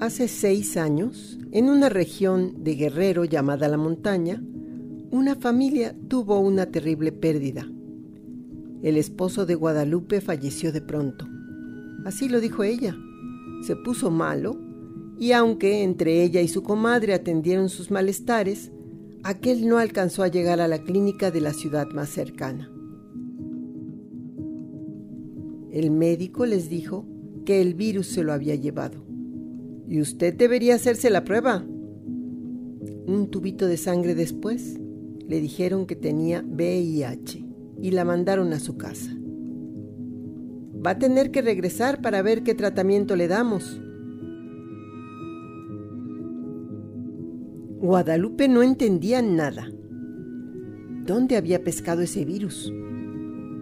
Hace seis años, en una región de Guerrero llamada La Montaña, una familia tuvo una terrible pérdida. El esposo de Guadalupe falleció de pronto. Así lo dijo ella. Se puso malo y aunque entre ella y su comadre atendieron sus malestares, aquel no alcanzó a llegar a la clínica de la ciudad más cercana. El médico les dijo que el virus se lo había llevado. Y usted debería hacerse la prueba. Un tubito de sangre después le dijeron que tenía VIH y la mandaron a su casa. Va a tener que regresar para ver qué tratamiento le damos. Guadalupe no entendía nada. ¿Dónde había pescado ese virus?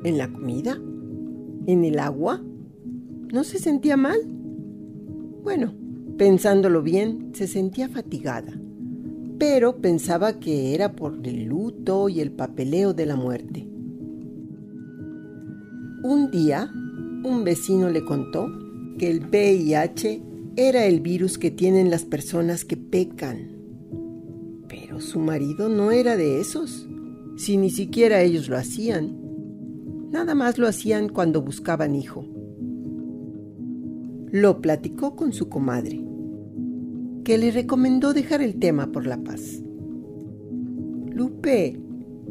¿En la comida? ¿En el agua? ¿No se sentía mal? Bueno, Pensándolo bien, se sentía fatigada, pero pensaba que era por el luto y el papeleo de la muerte. Un día, un vecino le contó que el VIH era el virus que tienen las personas que pecan. Pero su marido no era de esos, si ni siquiera ellos lo hacían. Nada más lo hacían cuando buscaban hijo. Lo platicó con su comadre que le recomendó dejar el tema por la paz. Lupe,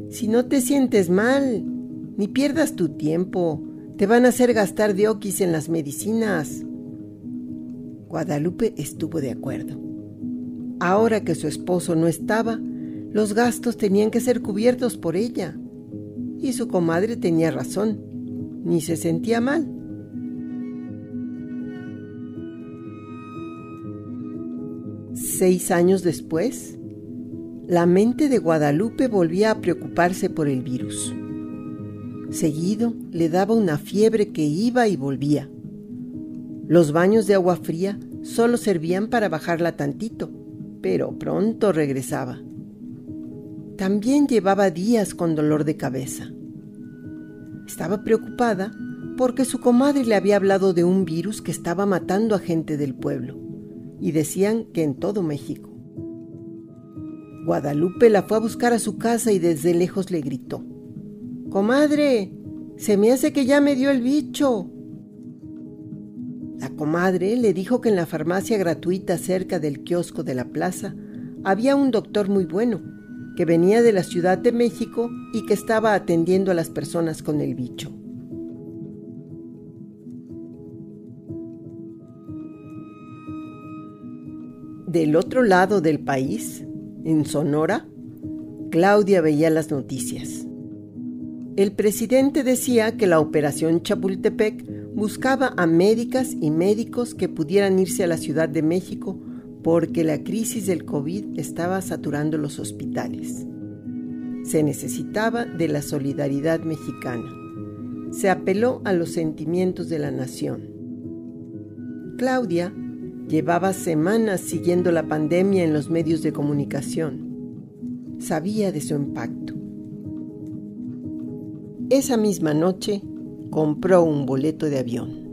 si no te sientes mal, ni pierdas tu tiempo, te van a hacer gastar diokis en las medicinas. Guadalupe estuvo de acuerdo. Ahora que su esposo no estaba, los gastos tenían que ser cubiertos por ella. Y su comadre tenía razón, ni se sentía mal. Seis años después, la mente de Guadalupe volvía a preocuparse por el virus. Seguido le daba una fiebre que iba y volvía. Los baños de agua fría solo servían para bajarla tantito, pero pronto regresaba. También llevaba días con dolor de cabeza. Estaba preocupada porque su comadre le había hablado de un virus que estaba matando a gente del pueblo y decían que en todo México. Guadalupe la fue a buscar a su casa y desde lejos le gritó, Comadre, se me hace que ya me dio el bicho. La comadre le dijo que en la farmacia gratuita cerca del kiosco de la plaza había un doctor muy bueno, que venía de la Ciudad de México y que estaba atendiendo a las personas con el bicho. Del otro lado del país, en Sonora, Claudia veía las noticias. El presidente decía que la operación Chapultepec buscaba a médicas y médicos que pudieran irse a la Ciudad de México porque la crisis del COVID estaba saturando los hospitales. Se necesitaba de la solidaridad mexicana. Se apeló a los sentimientos de la nación. Claudia Llevaba semanas siguiendo la pandemia en los medios de comunicación. Sabía de su impacto. Esa misma noche compró un boleto de avión.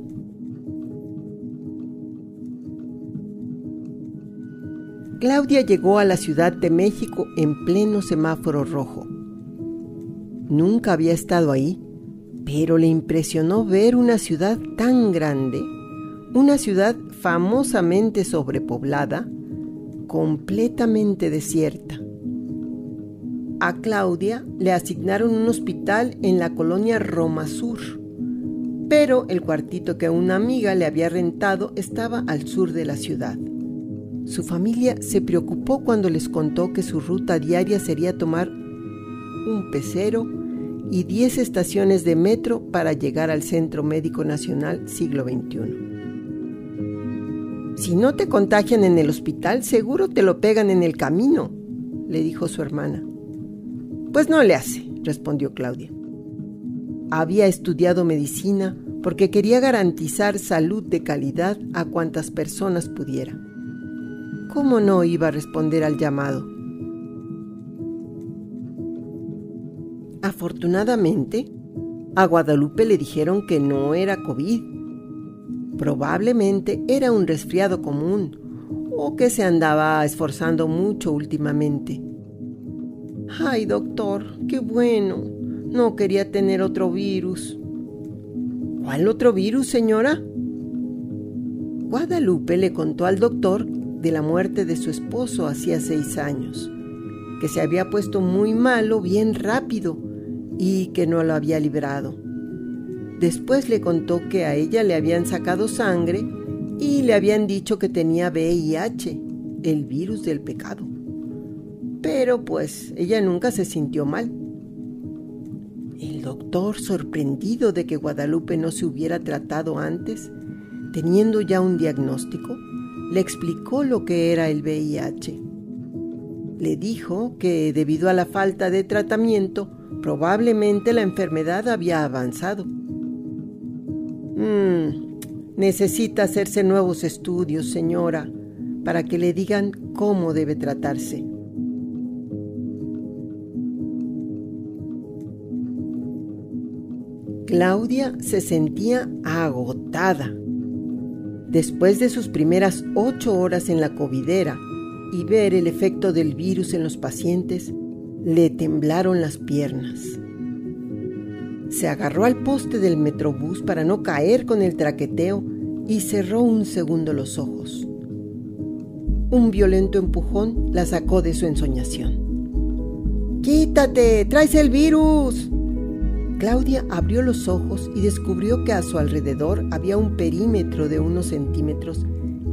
Claudia llegó a la Ciudad de México en pleno semáforo rojo. Nunca había estado ahí, pero le impresionó ver una ciudad tan grande una ciudad famosamente sobrepoblada, completamente desierta. A Claudia le asignaron un hospital en la colonia Roma Sur, pero el cuartito que una amiga le había rentado estaba al sur de la ciudad. Su familia se preocupó cuando les contó que su ruta diaria sería tomar un pecero y 10 estaciones de metro para llegar al Centro Médico Nacional siglo XXI. Si no te contagian en el hospital, seguro te lo pegan en el camino, le dijo su hermana. Pues no le hace, respondió Claudia. Había estudiado medicina porque quería garantizar salud de calidad a cuantas personas pudiera. ¿Cómo no iba a responder al llamado? Afortunadamente, a Guadalupe le dijeron que no era COVID Probablemente era un resfriado común o que se andaba esforzando mucho últimamente. Ay, doctor, qué bueno. No quería tener otro virus. ¿Cuál otro virus, señora? Guadalupe le contó al doctor de la muerte de su esposo hacía seis años, que se había puesto muy malo bien rápido y que no lo había librado. Después le contó que a ella le habían sacado sangre y le habían dicho que tenía VIH, el virus del pecado. Pero pues ella nunca se sintió mal. El doctor, sorprendido de que Guadalupe no se hubiera tratado antes, teniendo ya un diagnóstico, le explicó lo que era el VIH. Le dijo que debido a la falta de tratamiento, probablemente la enfermedad había avanzado. Mm, necesita hacerse nuevos estudios, señora, para que le digan cómo debe tratarse. Claudia se sentía agotada. Después de sus primeras ocho horas en la covidera y ver el efecto del virus en los pacientes, le temblaron las piernas. Se agarró al poste del metrobús para no caer con el traqueteo y cerró un segundo los ojos. Un violento empujón la sacó de su ensoñación. ¡Quítate! ¡Traes el virus! Claudia abrió los ojos y descubrió que a su alrededor había un perímetro de unos centímetros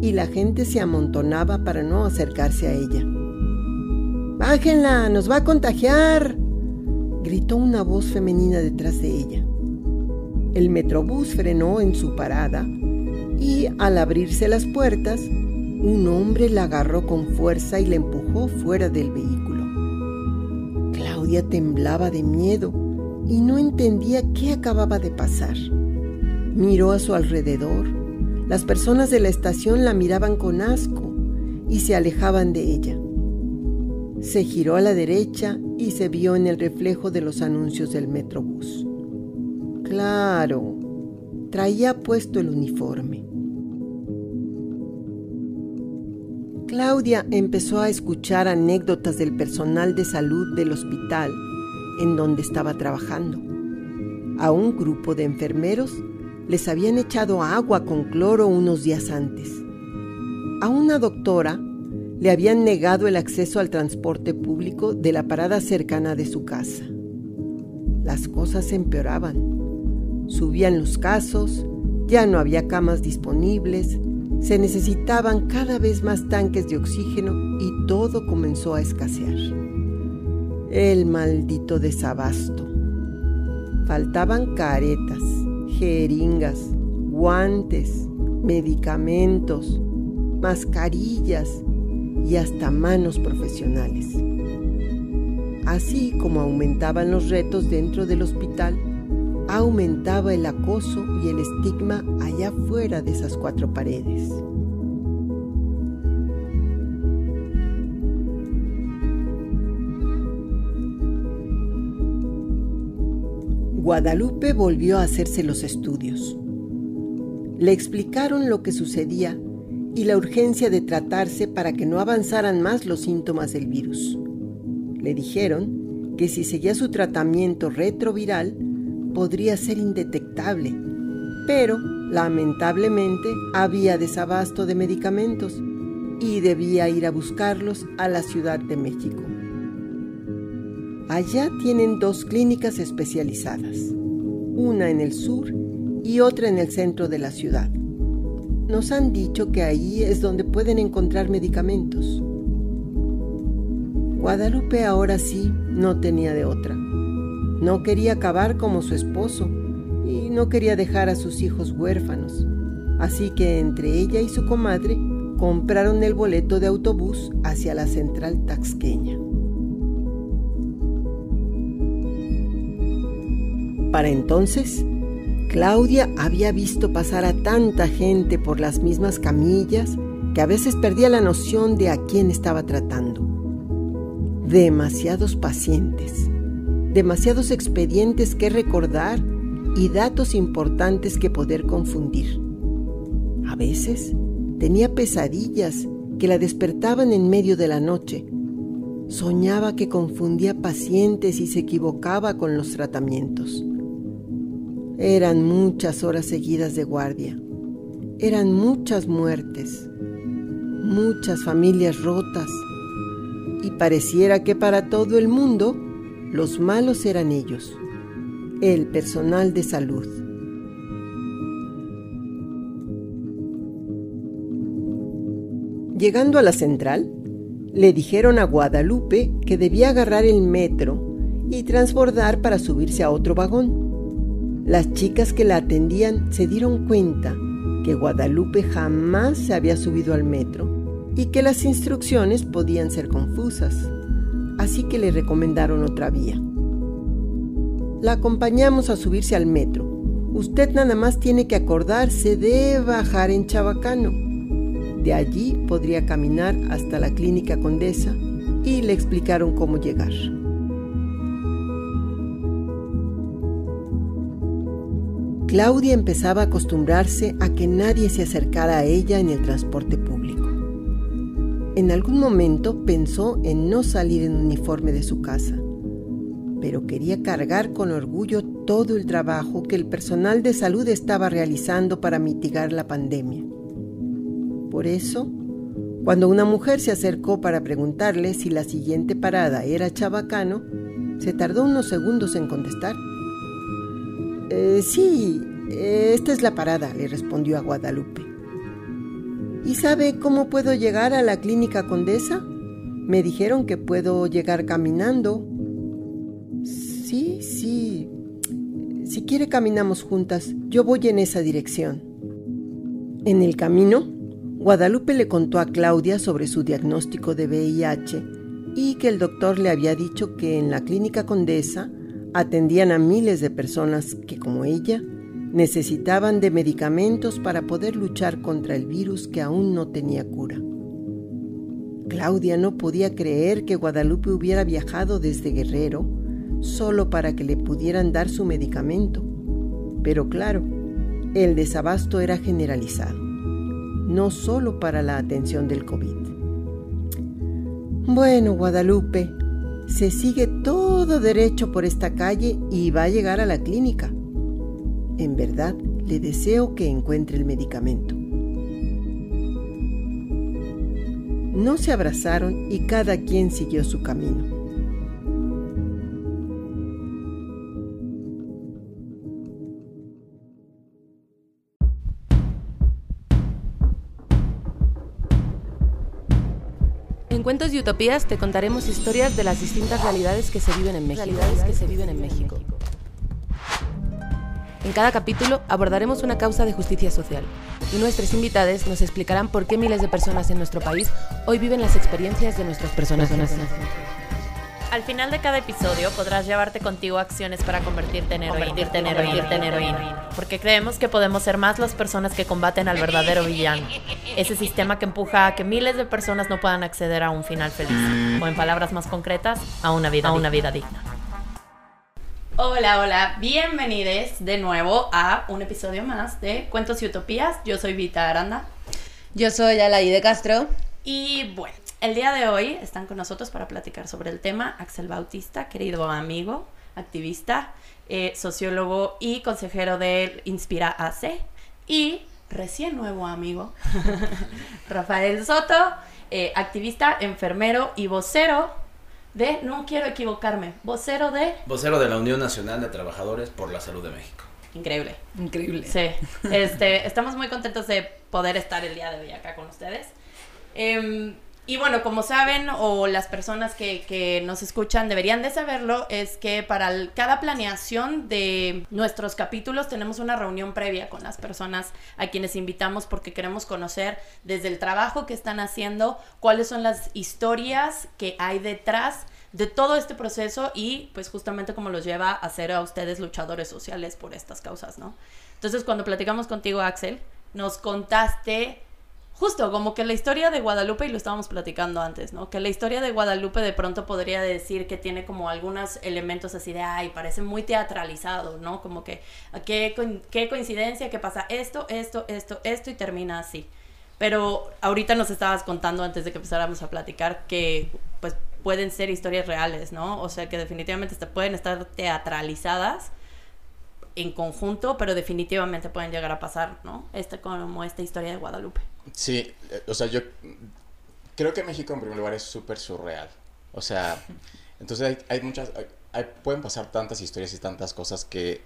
y la gente se amontonaba para no acercarse a ella. ¡Bájenla! ¡Nos va a contagiar! Gritó una voz femenina detrás de ella. El metrobús frenó en su parada y al abrirse las puertas, un hombre la agarró con fuerza y la empujó fuera del vehículo. Claudia temblaba de miedo y no entendía qué acababa de pasar. Miró a su alrededor. Las personas de la estación la miraban con asco y se alejaban de ella. Se giró a la derecha y se vio en el reflejo de los anuncios del Metrobús. Claro, traía puesto el uniforme. Claudia empezó a escuchar anécdotas del personal de salud del hospital en donde estaba trabajando. A un grupo de enfermeros les habían echado agua con cloro unos días antes. A una doctora le habían negado el acceso al transporte público de la parada cercana de su casa. Las cosas empeoraban. Subían los casos, ya no había camas disponibles, se necesitaban cada vez más tanques de oxígeno y todo comenzó a escasear el maldito desabasto. Faltaban caretas, jeringas, guantes, medicamentos, mascarillas y hasta manos profesionales. Así como aumentaban los retos dentro del hospital, aumentaba el acoso y el estigma allá fuera de esas cuatro paredes. Guadalupe volvió a hacerse los estudios. Le explicaron lo que sucedía y la urgencia de tratarse para que no avanzaran más los síntomas del virus. Le dijeron que si seguía su tratamiento retroviral podría ser indetectable, pero lamentablemente había desabasto de medicamentos y debía ir a buscarlos a la Ciudad de México. Allá tienen dos clínicas especializadas, una en el sur y otra en el centro de la ciudad. Nos han dicho que ahí es donde pueden encontrar medicamentos. Guadalupe ahora sí no tenía de otra. No quería acabar como su esposo y no quería dejar a sus hijos huérfanos. Así que entre ella y su comadre compraron el boleto de autobús hacia la central taxqueña. Para entonces, Claudia había visto pasar a tanta gente por las mismas camillas que a veces perdía la noción de a quién estaba tratando. Demasiados pacientes, demasiados expedientes que recordar y datos importantes que poder confundir. A veces tenía pesadillas que la despertaban en medio de la noche. Soñaba que confundía pacientes y se equivocaba con los tratamientos. Eran muchas horas seguidas de guardia. Eran muchas muertes, muchas familias rotas. Y pareciera que para todo el mundo los malos eran ellos, el personal de salud. Llegando a la central, le dijeron a Guadalupe que debía agarrar el metro y transbordar para subirse a otro vagón. Las chicas que la atendían se dieron cuenta que Guadalupe jamás se había subido al metro y que las instrucciones podían ser confusas, así que le recomendaron otra vía. La acompañamos a subirse al metro. Usted nada más tiene que acordarse de bajar en Chabacano. De allí podría caminar hasta la clínica Condesa y le explicaron cómo llegar. Claudia empezaba a acostumbrarse a que nadie se acercara a ella en el transporte público. En algún momento pensó en no salir en uniforme de su casa, pero quería cargar con orgullo todo el trabajo que el personal de salud estaba realizando para mitigar la pandemia. Por eso, cuando una mujer se acercó para preguntarle si la siguiente parada era Chabacano, se tardó unos segundos en contestar. Eh, sí, esta es la parada, le respondió a Guadalupe. ¿Y sabe cómo puedo llegar a la clínica Condesa? Me dijeron que puedo llegar caminando. Sí, sí. Si quiere caminamos juntas. Yo voy en esa dirección. En el camino, Guadalupe le contó a Claudia sobre su diagnóstico de VIH y que el doctor le había dicho que en la clínica Condesa Atendían a miles de personas que, como ella, necesitaban de medicamentos para poder luchar contra el virus que aún no tenía cura. Claudia no podía creer que Guadalupe hubiera viajado desde Guerrero solo para que le pudieran dar su medicamento. Pero claro, el desabasto era generalizado, no solo para la atención del COVID. Bueno, Guadalupe, se sigue todo derecho por esta calle y va a llegar a la clínica. En verdad, le deseo que encuentre el medicamento. No se abrazaron y cada quien siguió su camino. Cuentos y Utopías te contaremos historias de las distintas realidades que se viven en México. que se viven en México. En cada capítulo abordaremos una causa de justicia social y nuestros invitados nos explicarán por qué miles de personas en nuestro país hoy viven las experiencias de nuestras personas. Al final de cada episodio podrás llevarte contigo acciones para convertirte en heroína, convertirte en heroína, en heroína, porque creemos que podemos ser más las personas que combaten al verdadero villano, ese sistema que empuja a que miles de personas no puedan acceder a un final feliz, o en palabras más concretas, a una vida, a una vida digna. Hola, hola, bienvenidos de nuevo a un episodio más de Cuentos y Utopías. Yo soy Vita Aranda. Yo soy Alaí de Castro. Y bueno, el día de hoy están con nosotros para platicar sobre el tema Axel Bautista, querido amigo, activista, eh, sociólogo y consejero del Inspira AC. Y recién nuevo amigo, Rafael Soto, eh, activista, enfermero y vocero de, no quiero equivocarme, vocero de... Vocero de la Unión Nacional de Trabajadores por la Salud de México. Increíble. Increíble. Sí. Este, estamos muy contentos de poder estar el día de hoy acá con ustedes. Em, y bueno, como saben, o las personas que, nos escuchan deberían de saberlo, es que para cada planeación de nuestros capítulos tenemos una reunión previa con las personas a quienes invitamos porque queremos conocer desde el trabajo que están haciendo, cuáles son las historias que hay detrás de todo este proceso y pues justamente como los lleva a ser a ustedes luchadores sociales por estas causas, ¿no? Entonces cuando platicamos contigo, Axel, nos contaste justo como que la historia de Guadalupe, y lo estábamos platicando antes, ¿no? Que la historia de Guadalupe de pronto podría decir que tiene como algunos elementos así de, ay, parece muy teatralizado, ¿no? Como que, ¿qué, qué coincidencia que pasa esto, esto, esto, esto y termina así. Pero ahorita nos estabas contando antes de que empezáramos a platicar que pues pueden ser historias reales, ¿no? O sea que definitivamente pueden estar teatralizadas en conjunto, pero definitivamente pueden llegar a pasar, ¿no? Esta como esta historia de Guadalupe. Sí, o sea, yo creo que México en primer lugar es súper surreal. O sea, entonces hay, hay muchas, pueden pasar tantas historias y tantas cosas que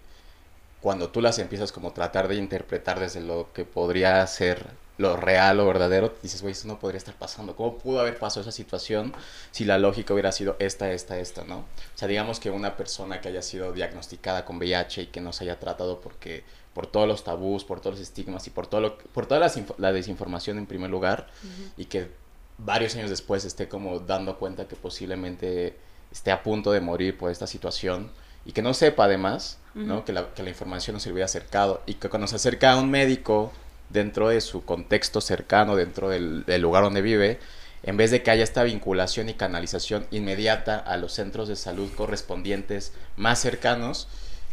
cuando tú las empiezas como tratar de interpretar desde lo que podría ser lo real o verdadero, dices, güey, eso no podría estar pasando. ¿Cómo pudo haber pasado esa situación si la lógica hubiera sido esta, esta, esta, no? O sea, digamos que una persona que haya sido diagnosticada con VIH y que no se haya tratado porque por todos los tabús, por todos los estigmas y por todo lo, por toda la, desinformación en primer lugar y que varios años después esté como dando cuenta que posiblemente esté a punto de morir por esta situación y que no sepa además, ¿no? Que la, que la información no se le hubiera acercado y que cuando se acerca a un médico dentro de su contexto cercano, dentro del, lugar donde vive, en vez de que haya esta vinculación y canalización inmediata a los centros de salud correspondientes más cercanos,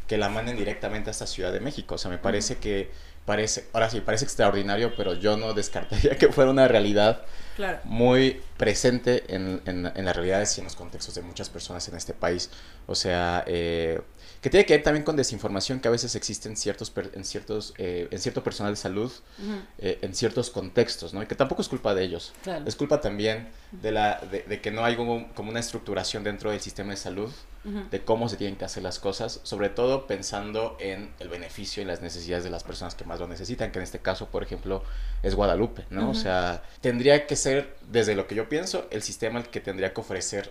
que la manden directamente a esta Ciudad de México. O sea, me parece que parece, ahora sí, parece extraordinario, pero yo no descartaría que fuera una realidad muy presente en, en, en, las realidades y en los contextos de muchas personas en este país. O sea, eh, que tiene que ver también con desinformación que a veces existe en ciertos, en ciertos, eh, en cierto personal de salud, eh, en ciertos contextos, ¿no? Y que tampoco es culpa de ellos. Es culpa también de, la, de, que no hay como, una estructuración dentro del sistema de salud de cómo se tienen que hacer las cosas, sobre todo pensando en el beneficio y las necesidades de las personas que más lo necesitan, que en este caso, por ejemplo, es Guadalupe, ¿no? O sea, tendría que ser, desde lo que yo pienso, el sistema el que tendría que ofrecer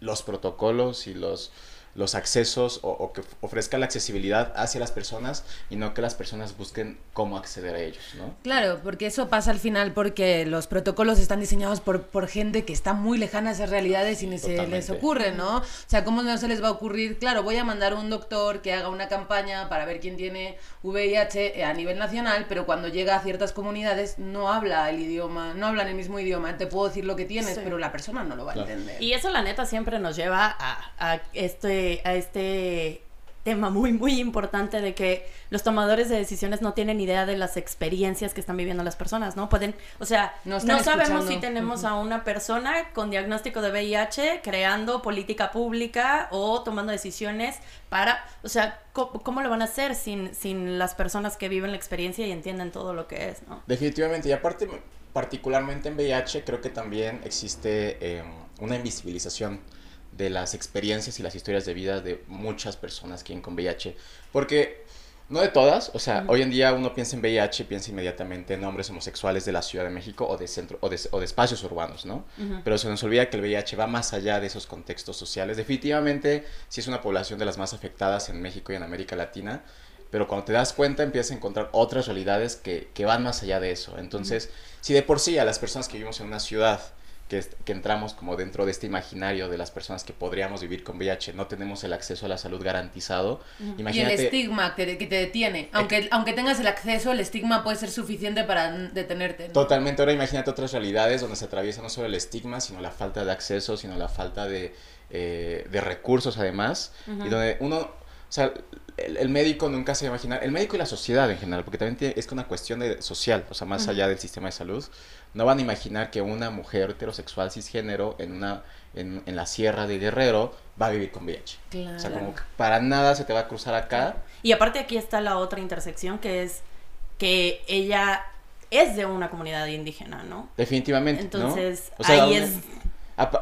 los protocolos y los los accesos o, que ofrezca la accesibilidad hacia las personas y no que las personas busquen cómo acceder a ellos, ¿no? Claro, porque eso pasa al final porque los protocolos están diseñados por, por gente que está muy lejana a esas realidades y ni se les ocurre, ¿no? O sea, ¿cómo no se les va a ocurrir? Claro, voy a mandar un doctor que haga una campaña para ver quién tiene VIH a nivel nacional, pero cuando llega a ciertas comunidades no habla el idioma, no hablan el mismo idioma. Te puedo decir lo que tienes, pero la persona no lo va a entender. Y eso la neta siempre nos lleva a, a este a este tema muy, muy importante de que los tomadores de decisiones no tienen idea de las experiencias que están viviendo las personas, ¿no? Pueden, o sea, no, sabemos si tenemos a una persona con diagnóstico de VIH creando política pública o tomando decisiones para, o sea, ¿cómo, lo van a hacer sin, sin las personas que viven la experiencia y entienden todo lo que es, ¿no? Definitivamente, y aparte, particularmente en VIH, creo que también existe eh, una invisibilización de las experiencias y las historias de vida de muchas personas que viven con VIH. Porque, no de todas, o sea, hoy en día uno piensa en VIH, piensa inmediatamente en hombres homosexuales de la Ciudad de México o de, centro, o de, o de espacios urbanos, ¿no? Pero se nos olvida que el VIH va más allá de esos contextos sociales. Definitivamente, sí es una población de las más afectadas en México y en América Latina, pero cuando te das cuenta empiezas a encontrar otras realidades que, que van más allá de eso. Entonces, si de por sí a las personas que vivimos en una ciudad, que, entramos como dentro de este imaginario de las personas que podríamos vivir con VIH, no tenemos el acceso a la salud garantizado. Imagínate, y el estigma que te, detiene. Aunque, aunque tengas el acceso, el estigma puede ser suficiente para detenerte. Totalmente. Ahora imagínate otras realidades donde se atraviesa no solo el estigma, sino la falta de acceso, sino la falta de, eh, de recursos además. Y donde uno, o sea, el, médico nunca se va a imaginar, el médico y la sociedad en general, porque también es una cuestión de, social, o sea, más allá del sistema de salud no van a imaginar que una mujer heterosexual cisgénero en una en, en la sierra de Guerrero va a vivir con VIH. O sea, como que para nada se te va a cruzar acá. Y aparte aquí está la otra intersección que es que ella es de una comunidad indígena, ¿no? Definitivamente. Entonces, ahí es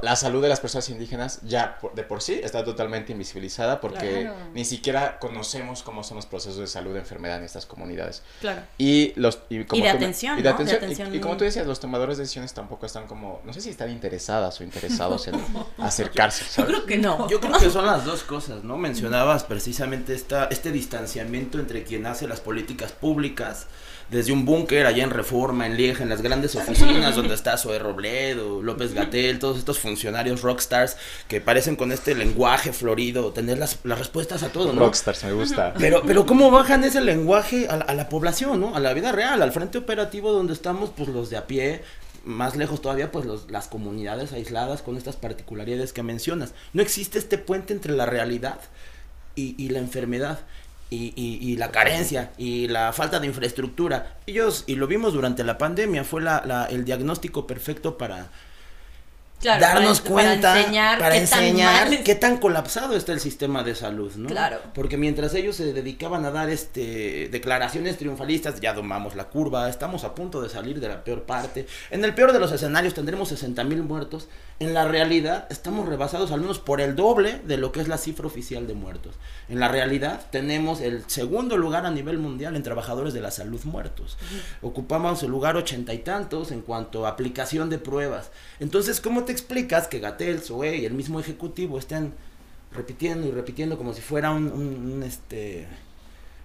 la salud de las personas indígenas ya de por sí está totalmente invisibilizada porque ni siquiera conocemos cómo son los procesos de salud de enfermedad en estas comunidades. Claro. Y los y, como de atención, y, de atención, y, como tú decías, los tomadores de decisiones tampoco están como, no sé si están interesadas o interesados en acercarse. Yo creo que no. Yo creo que son las dos cosas, ¿no? Mencionabas precisamente esta, este distanciamiento entre quien hace las políticas públicas desde un búnker allá en Reforma, en Lieja, en las grandes oficinas donde está Zoe Robledo, López Gatel, todos estos funcionarios rockstars que parecen con este lenguaje florido, tener las, las respuestas a todo, ¿no? Rockstars, me gusta. Pero, pero ¿cómo bajan ese lenguaje a, la población, ¿no? A la vida real, al frente operativo donde estamos, pues los de a pie, más lejos todavía, pues los, las comunidades aisladas con estas particularidades que mencionas. No existe este puente entre la realidad y, y la enfermedad. Y, y, la carencia y la falta de infraestructura. Ellos, y lo vimos durante la pandemia, fue la, la, el diagnóstico perfecto para, darnos cuenta, para enseñar, qué, tan colapsado está el sistema de salud, ¿no? Claro. Porque mientras ellos se dedicaban a dar este declaraciones triunfalistas, ya domamos la curva, estamos a punto de salir de la peor parte. En el peor de los escenarios tendremos 60 mil muertos. En la realidad estamos rebasados al menos por el doble de lo que es la cifra oficial de muertos. En la realidad tenemos el segundo lugar a nivel mundial en trabajadores de la salud muertos. Ocupamos el lugar ochenta y tantos en cuanto a aplicación de pruebas. Entonces, ¿cómo te explicas que Gatel, SOE y el mismo ejecutivo estén repitiendo y repitiendo como si fuera un, este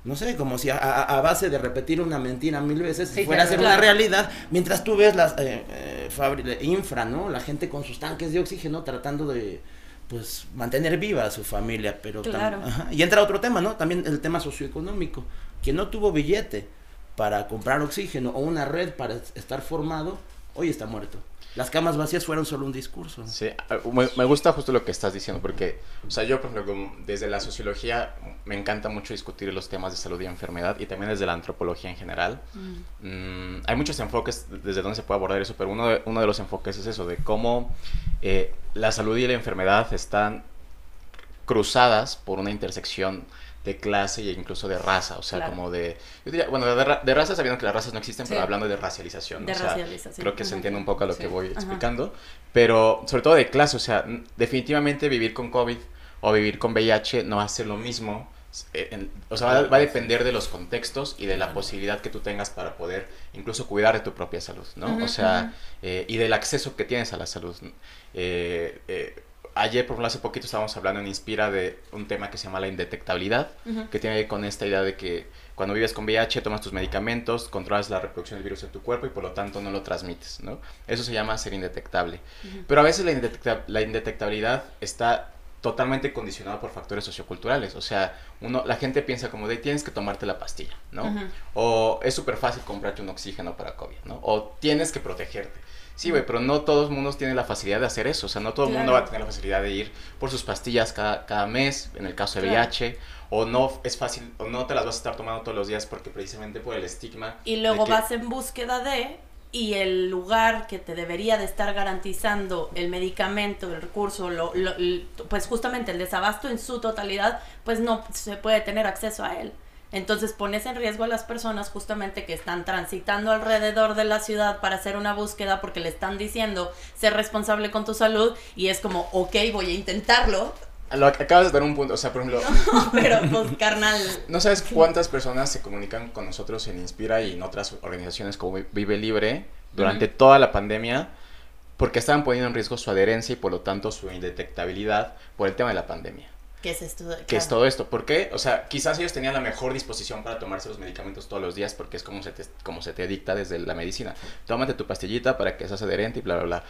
no sé, como si a, base de repetir una mentira mil veces fuera a ser una realidad, mientras tú ves las eh, eh infra, ¿no? La gente con sus tanques de oxígeno tratando de pues mantener viva a su familia, pero y entra otro tema, ¿no? También el tema socioeconómico, quien no tuvo billete para comprar oxígeno o una red para estar formado, hoy está muerto las camas vacías fueron solo un discurso. Sí, me, gusta justo lo que estás diciendo, porque, o sea, yo, por ejemplo, desde la sociología me encanta mucho discutir los temas de salud y enfermedad, y también desde la antropología en general. Mm. Mm, hay muchos enfoques desde donde se puede abordar eso, pero uno de, uno de los enfoques es eso, de cómo eh, la salud y la enfermedad están cruzadas por una intersección de clase e incluso de raza, o sea, como de, yo diría, bueno, de, de, raza sabiendo que las razas no existen, pero hablando de racialización, de o sea, racialización. creo que se entiende un poco a lo que voy explicando, pero sobre todo de clase, o sea, definitivamente vivir con COVID o vivir con VIH no va a ser lo mismo, eh, o sea, va, a depender de los contextos y de la posibilidad que tú tengas para poder incluso cuidar de tu propia salud, ¿no? o sea, eh, y del acceso que tienes a la salud. Eh, eh ayer, por ejemplo, hace poquito estábamos hablando en Inspira de un tema que se llama la indetectabilidad, que tiene que ver con esta idea de que cuando vives con VIH tomas tus medicamentos, controlas la reproducción del virus en tu cuerpo y por lo tanto no lo transmites, ¿no? Eso se llama ser indetectable. Pero a veces la, la indetectabilidad está totalmente condicionada por factores socioculturales. O sea, uno, la gente piensa como de tienes que tomarte la pastilla, ¿no? O es súper fácil comprarte un oxígeno para COVID, ¿no? O tienes que protegerte. Sí, güey, pero no todo el mundo tiene la facilidad de hacer eso. O sea, no todo el mundo va a tener la facilidad de ir por sus pastillas cada, cada mes, en el caso de VIH, o no es fácil, o no te las vas a estar tomando todos los días porque precisamente por el estigma. Y luego vas en búsqueda de, y el lugar que te debería de estar garantizando el medicamento, el recurso, lo, pues justamente el desabasto en su totalidad, pues no se puede tener acceso a él. Entonces pones en riesgo a las personas justamente que están transitando alrededor de la ciudad para hacer una búsqueda porque le están diciendo ser responsable con tu salud y es como, ok, voy a intentarlo. Lo acabas de dar un punto, o sea, por ejemplo... pero pues carnal... No sabes cuántas personas se comunican con nosotros en Inspira y en otras organizaciones como Vive Libre durante toda la pandemia porque estaban poniendo en riesgo su adherencia y por lo tanto su indetectabilidad por el tema de la pandemia. ¿Qué es esto? ¿Qué es todo esto? ¿Por qué? O sea, quizás ellos tenían la mejor disposición para tomarse los medicamentos todos los días porque es como se te, como se te dicta desde la medicina. Tómate tu pastillita para que seas adherente y bla, bla, bla.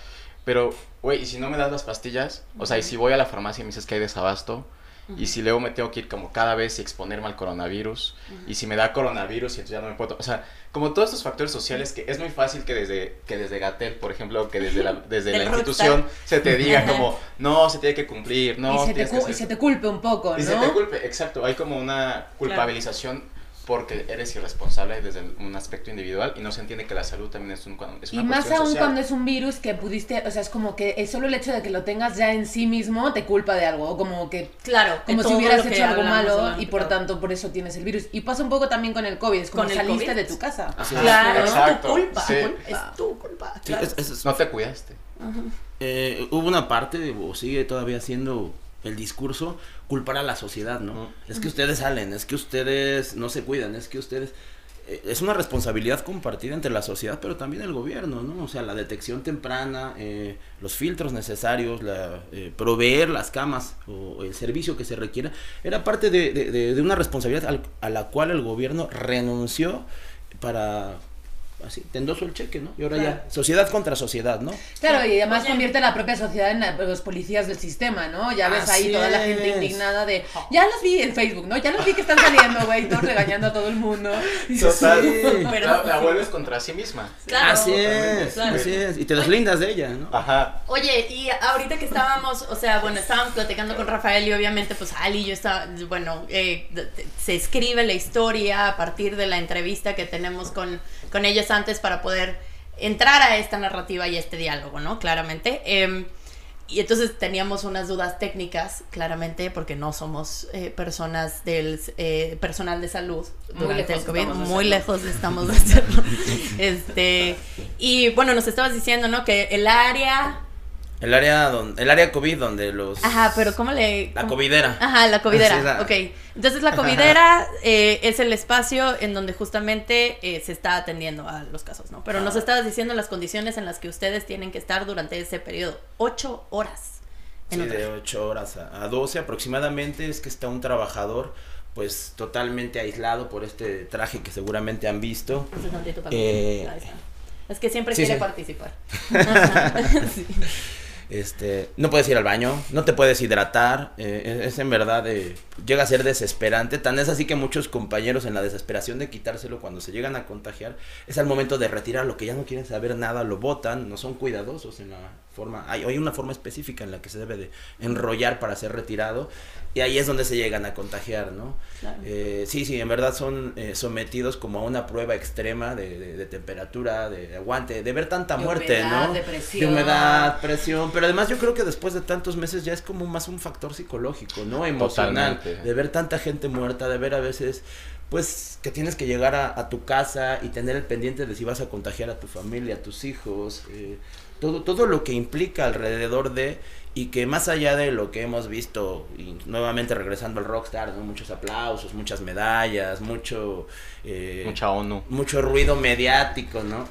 Pero, güey, ¿y si no me das las pastillas? O sea, ¿y si voy a la farmacia y me dices que hay desabasto? Y si luego me tengo que ir como cada vez y exponerme al coronavirus. Y si me da coronavirus y entonces ya no me puedo... O sea, como todos estos factores sociales que es muy fácil que desde, que desde Gatel, por ejemplo, que desde la, desde la institución se te diga como, no, se tiene que cumplir, no... Y se, te, y se te culpe un poco, ¿no? Y se te culpe, exacto. Hay como una culpabilización porque eres irresponsable desde un aspecto individual y no se entiende que la salud también es, un, es una Y más aún cuando es un virus que pudiste, o sea, es como que es solo el hecho de que lo tengas ya en sí mismo te culpa de algo, o como que, claro, como si hubieras hecho algo malo y por tanto por eso tienes el virus. Y pasa un poco también con el COVID, es como saliste de tu casa. claro, es tu culpa, es tu culpa. no te cuidaste. Eh, hubo una parte, o sigue todavía siendo el discurso culpar a la sociedad, ¿no? Es que ustedes salen, es que ustedes no se cuidan, es que ustedes... Eh, es una responsabilidad compartida entre la sociedad, pero también el gobierno, ¿no? O sea, la detección temprana, eh, los filtros necesarios, la, eh, proveer las camas o, el servicio que se requiera, era parte de, de, de una responsabilidad a la cual el gobierno renunció para así, te endoso el cheque, ¿no? Y ahora ya, sociedad contra sociedad, ¿no? Claro, y además convierte la propia sociedad en la- los policías del sistema, ¿no? Ya ves ahí toda la gente es. indignada de, ya los vi en Facebook, ¿no? Ya los vi que están saliendo, güey, todos regañando a todo el mundo. Total. Pero- la, la vuelves contra sí misma. Claro. así es, claro. así es. Y te deslindas de ella, ¿no? Ajá. Oye, y ahorita que estábamos, o sea, bueno, estábamos platicando con Rafael y obviamente pues Ali y yo estaba, bueno, eh, se escribe la historia a partir de la entrevista que tenemos con, con ellos antes para poder entrar a esta narrativa y a este diálogo, ¿no? Claramente. Em, y entonces teníamos unas dudas técnicas, claramente, porque no somos eh, personas del eh, personal de salud Muy durante el COVID, muy lejos estamos de hacerlo. este, y bueno, nos estabas diciendo, ¿no? Que el área El área donde, el área COVID donde los Ajá, pero ¿cómo le...? la cómo- covidera. Ajá, la covidera, es la- ok. Entonces la covidera eh, es el espacio en donde justamente eh, se está atendiendo a los casos, ¿no? Pero nos estabas diciendo las condiciones en las que ustedes tienen que estar durante ese periodo. Ocho horas. Sí, de. 8 horas a, a 12 aproximadamente es que está un trabajador pues totalmente aislado por este traje que seguramente han visto. Eh. Es que siempre sí, quiere sí. participar. Sí. Este, no puedes ir al baño, no te puedes hidratar, eh, es, en verdad, eh, llega a ser desesperante, tan es así que muchos compañeros en la desesperación de quitárselo cuando se llegan a contagiar, es al momento de retirarlo, que ya no quieren saber nada, lo botan, no son cuidadosos en la forma, hay, hay una forma específica en la que se debe de enrollar para ser retirado, y ahí es donde se llegan a contagiar, ¿no? Claro. Eh, sí, sí, en verdad son eh, sometidos como a una prueba extrema de, de- de temperatura, de aguante, de ver tanta De muerte, humedad, ¿no? de presión. De humedad, presión, pero además yo creo que después de tantos meses ya es como más un factor psicológico, ¿no? Emocional, Totalmente. de ver tanta gente muerta, de ver a veces pues que tienes que llegar a, a tu casa y tener el pendiente de si vas a contagiar a tu familia, a tus hijos, eh, todo, todo lo que implica alrededor de y que más allá de lo que hemos visto y nuevamente regresando al rockstar, ¿no? muchos aplausos, muchas medallas, mucho eh, Mucha ONU. mucho ruido mediático, ¿no?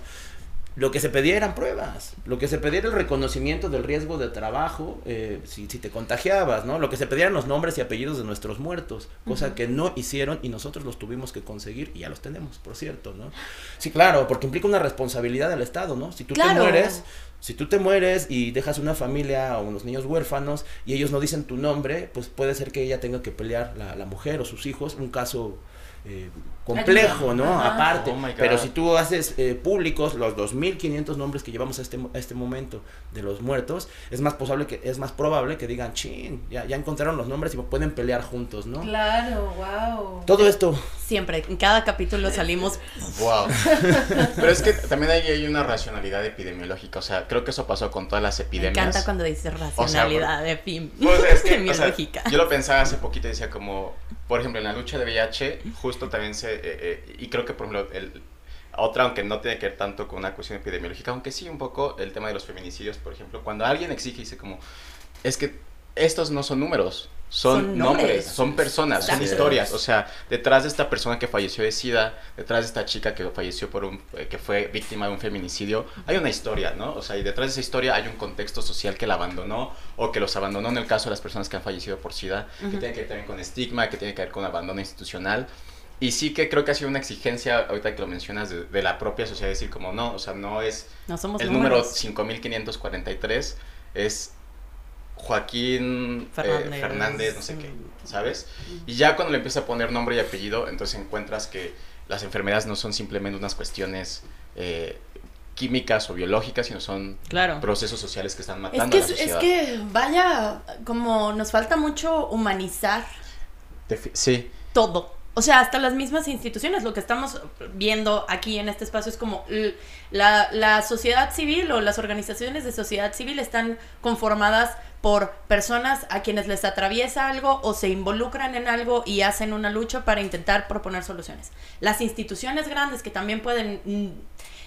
Lo que se pedía eran pruebas, lo que se pedía era el reconocimiento del riesgo de trabajo eh, si, si te contagiabas, ¿no? Lo que se pedía eran los nombres y apellidos de nuestros muertos, cosa que no hicieron y nosotros los tuvimos que conseguir y ya los tenemos, por cierto, ¿no? Sí, claro, porque implica una responsabilidad del Estado, ¿no? Si tú te Claro. mueres, si tú te mueres y dejas una familia o unos niños huérfanos y ellos no dicen tu nombre, pues puede ser que ella tenga que pelear la, la mujer o sus hijos, un caso eh, complejo, ¿no? Ajá. Aparte, Oh pero si tú haces eh, públicos los 2.500 nombres que llevamos a este, a este momento de los muertos, es más posible que es más probable que digan, chin, ya, ya encontraron los nombres y pueden pelear juntos, ¿no? Claro, wow. Todo esto, Siempre, en cada capítulo salimos. Wow. Pero es que también ahí hay una racionalidad epidemiológica. O sea, creo que eso pasó con todas las Me epidemias. encanta cuando dices racionalidad. Pues es que, o sea, Epidemiológica. yo lo pensaba hace poquito y decía como, por ejemplo, en la lucha de VIH, justo también se, eh, eh, y creo que por ejemplo, el, otra, aunque no tiene que ver tanto con una cuestión epidemiológica, aunque sí un poco el tema de los feminicidios, por ejemplo, cuando alguien exige y dice como, es que estos no son números, son, Son nombres, nombres. son personas, son historias, o sea, detrás de esta persona que falleció de SIDA, detrás de esta chica que falleció por un, eh, que fue víctima de un feminicidio, hay una historia, ¿no? O sea, y detrás de esa historia hay un contexto social que la abandonó o que los abandonó en el caso de las personas que han fallecido por SIDA, que tiene que ver también con estigma, que tiene que ver con abandono institucional. Y sí que creo que ha sido una exigencia, ahorita que lo mencionas, de, de la propia sociedad, decir como no, o sea, no es No somos el número números. 5543, es Joaquín eh, Fernández. No sé qué, ¿sabes? Y ya cuando le empieza a poner nombre y apellido, entonces encuentras que las enfermedades no son simplemente unas cuestiones eh, químicas o biológicas, sino son Claro. procesos sociales que están Es matando que, a la es, es sociedad. que, vaya, como nos falta mucho humanizar Defi- sí, todo. O sea, hasta las mismas instituciones, lo que estamos viendo aquí en este espacio es como la, la sociedad civil o las organizaciones de sociedad civil están conformadas por personas a quienes les atraviesa algo o se involucran en algo y hacen una lucha para intentar proponer soluciones. Las instituciones grandes que también pueden, mm,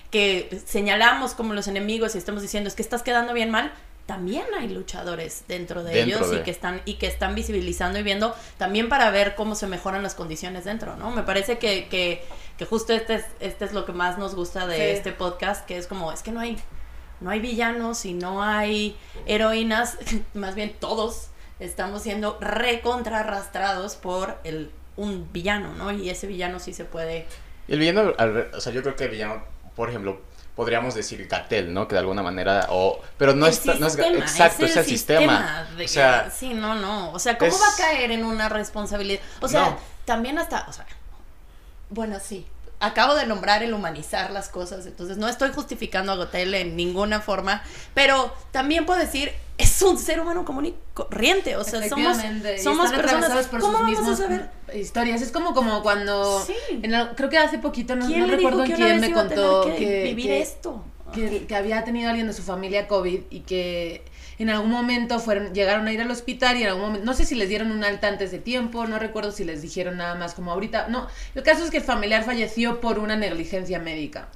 que señalamos como los enemigos y estamos diciendo es que estás quedando bien mal, también hay luchadores dentro de Dentro ellos y que están y que están visibilizando y viendo también para ver cómo se mejoran las condiciones dentro, ¿no? Me parece que, que, que justo este es, este es lo que más nos gusta de Sí. este podcast, que es como, es que no hay, no hay villanos y no hay heroínas, más bien todos estamos siendo recontra arrastrados por el, un villano, ¿no? Y ese villano sí se puede... El villano, o sea, yo creo que el villano por ejemplo, podríamos decir Gatel, ¿no? Que de alguna manera, o, pero no, El es, no es, exacto, es el, sistema. de o sea, que- sí, no, no. O sea, ¿cómo es- va a caer en una responsabilidad? O sea, No. también hasta, o sea, bueno, sí. Acabo de nombrar el humanizar las cosas, entonces no estoy justificando a Gotel en ninguna forma, pero también puedo decir, es un ser humano común y corriente, o sea, somos, somos personas, por ¿cómo sus vamos a mismos saber? historias. Es como, como cuando, Sí. en creo que hace poquito, no, ¿Quién no recuerdo quién me contó que que, vivir que- esto? que, que había tenido alguien de su familia COVID y que en algún momento fueron, llegaron a ir al hospital y en algún momento, no sé si les dieron un alta antes de tiempo, no recuerdo si les dijeron nada más como ahorita, no, el caso es que el familiar falleció por una negligencia médica.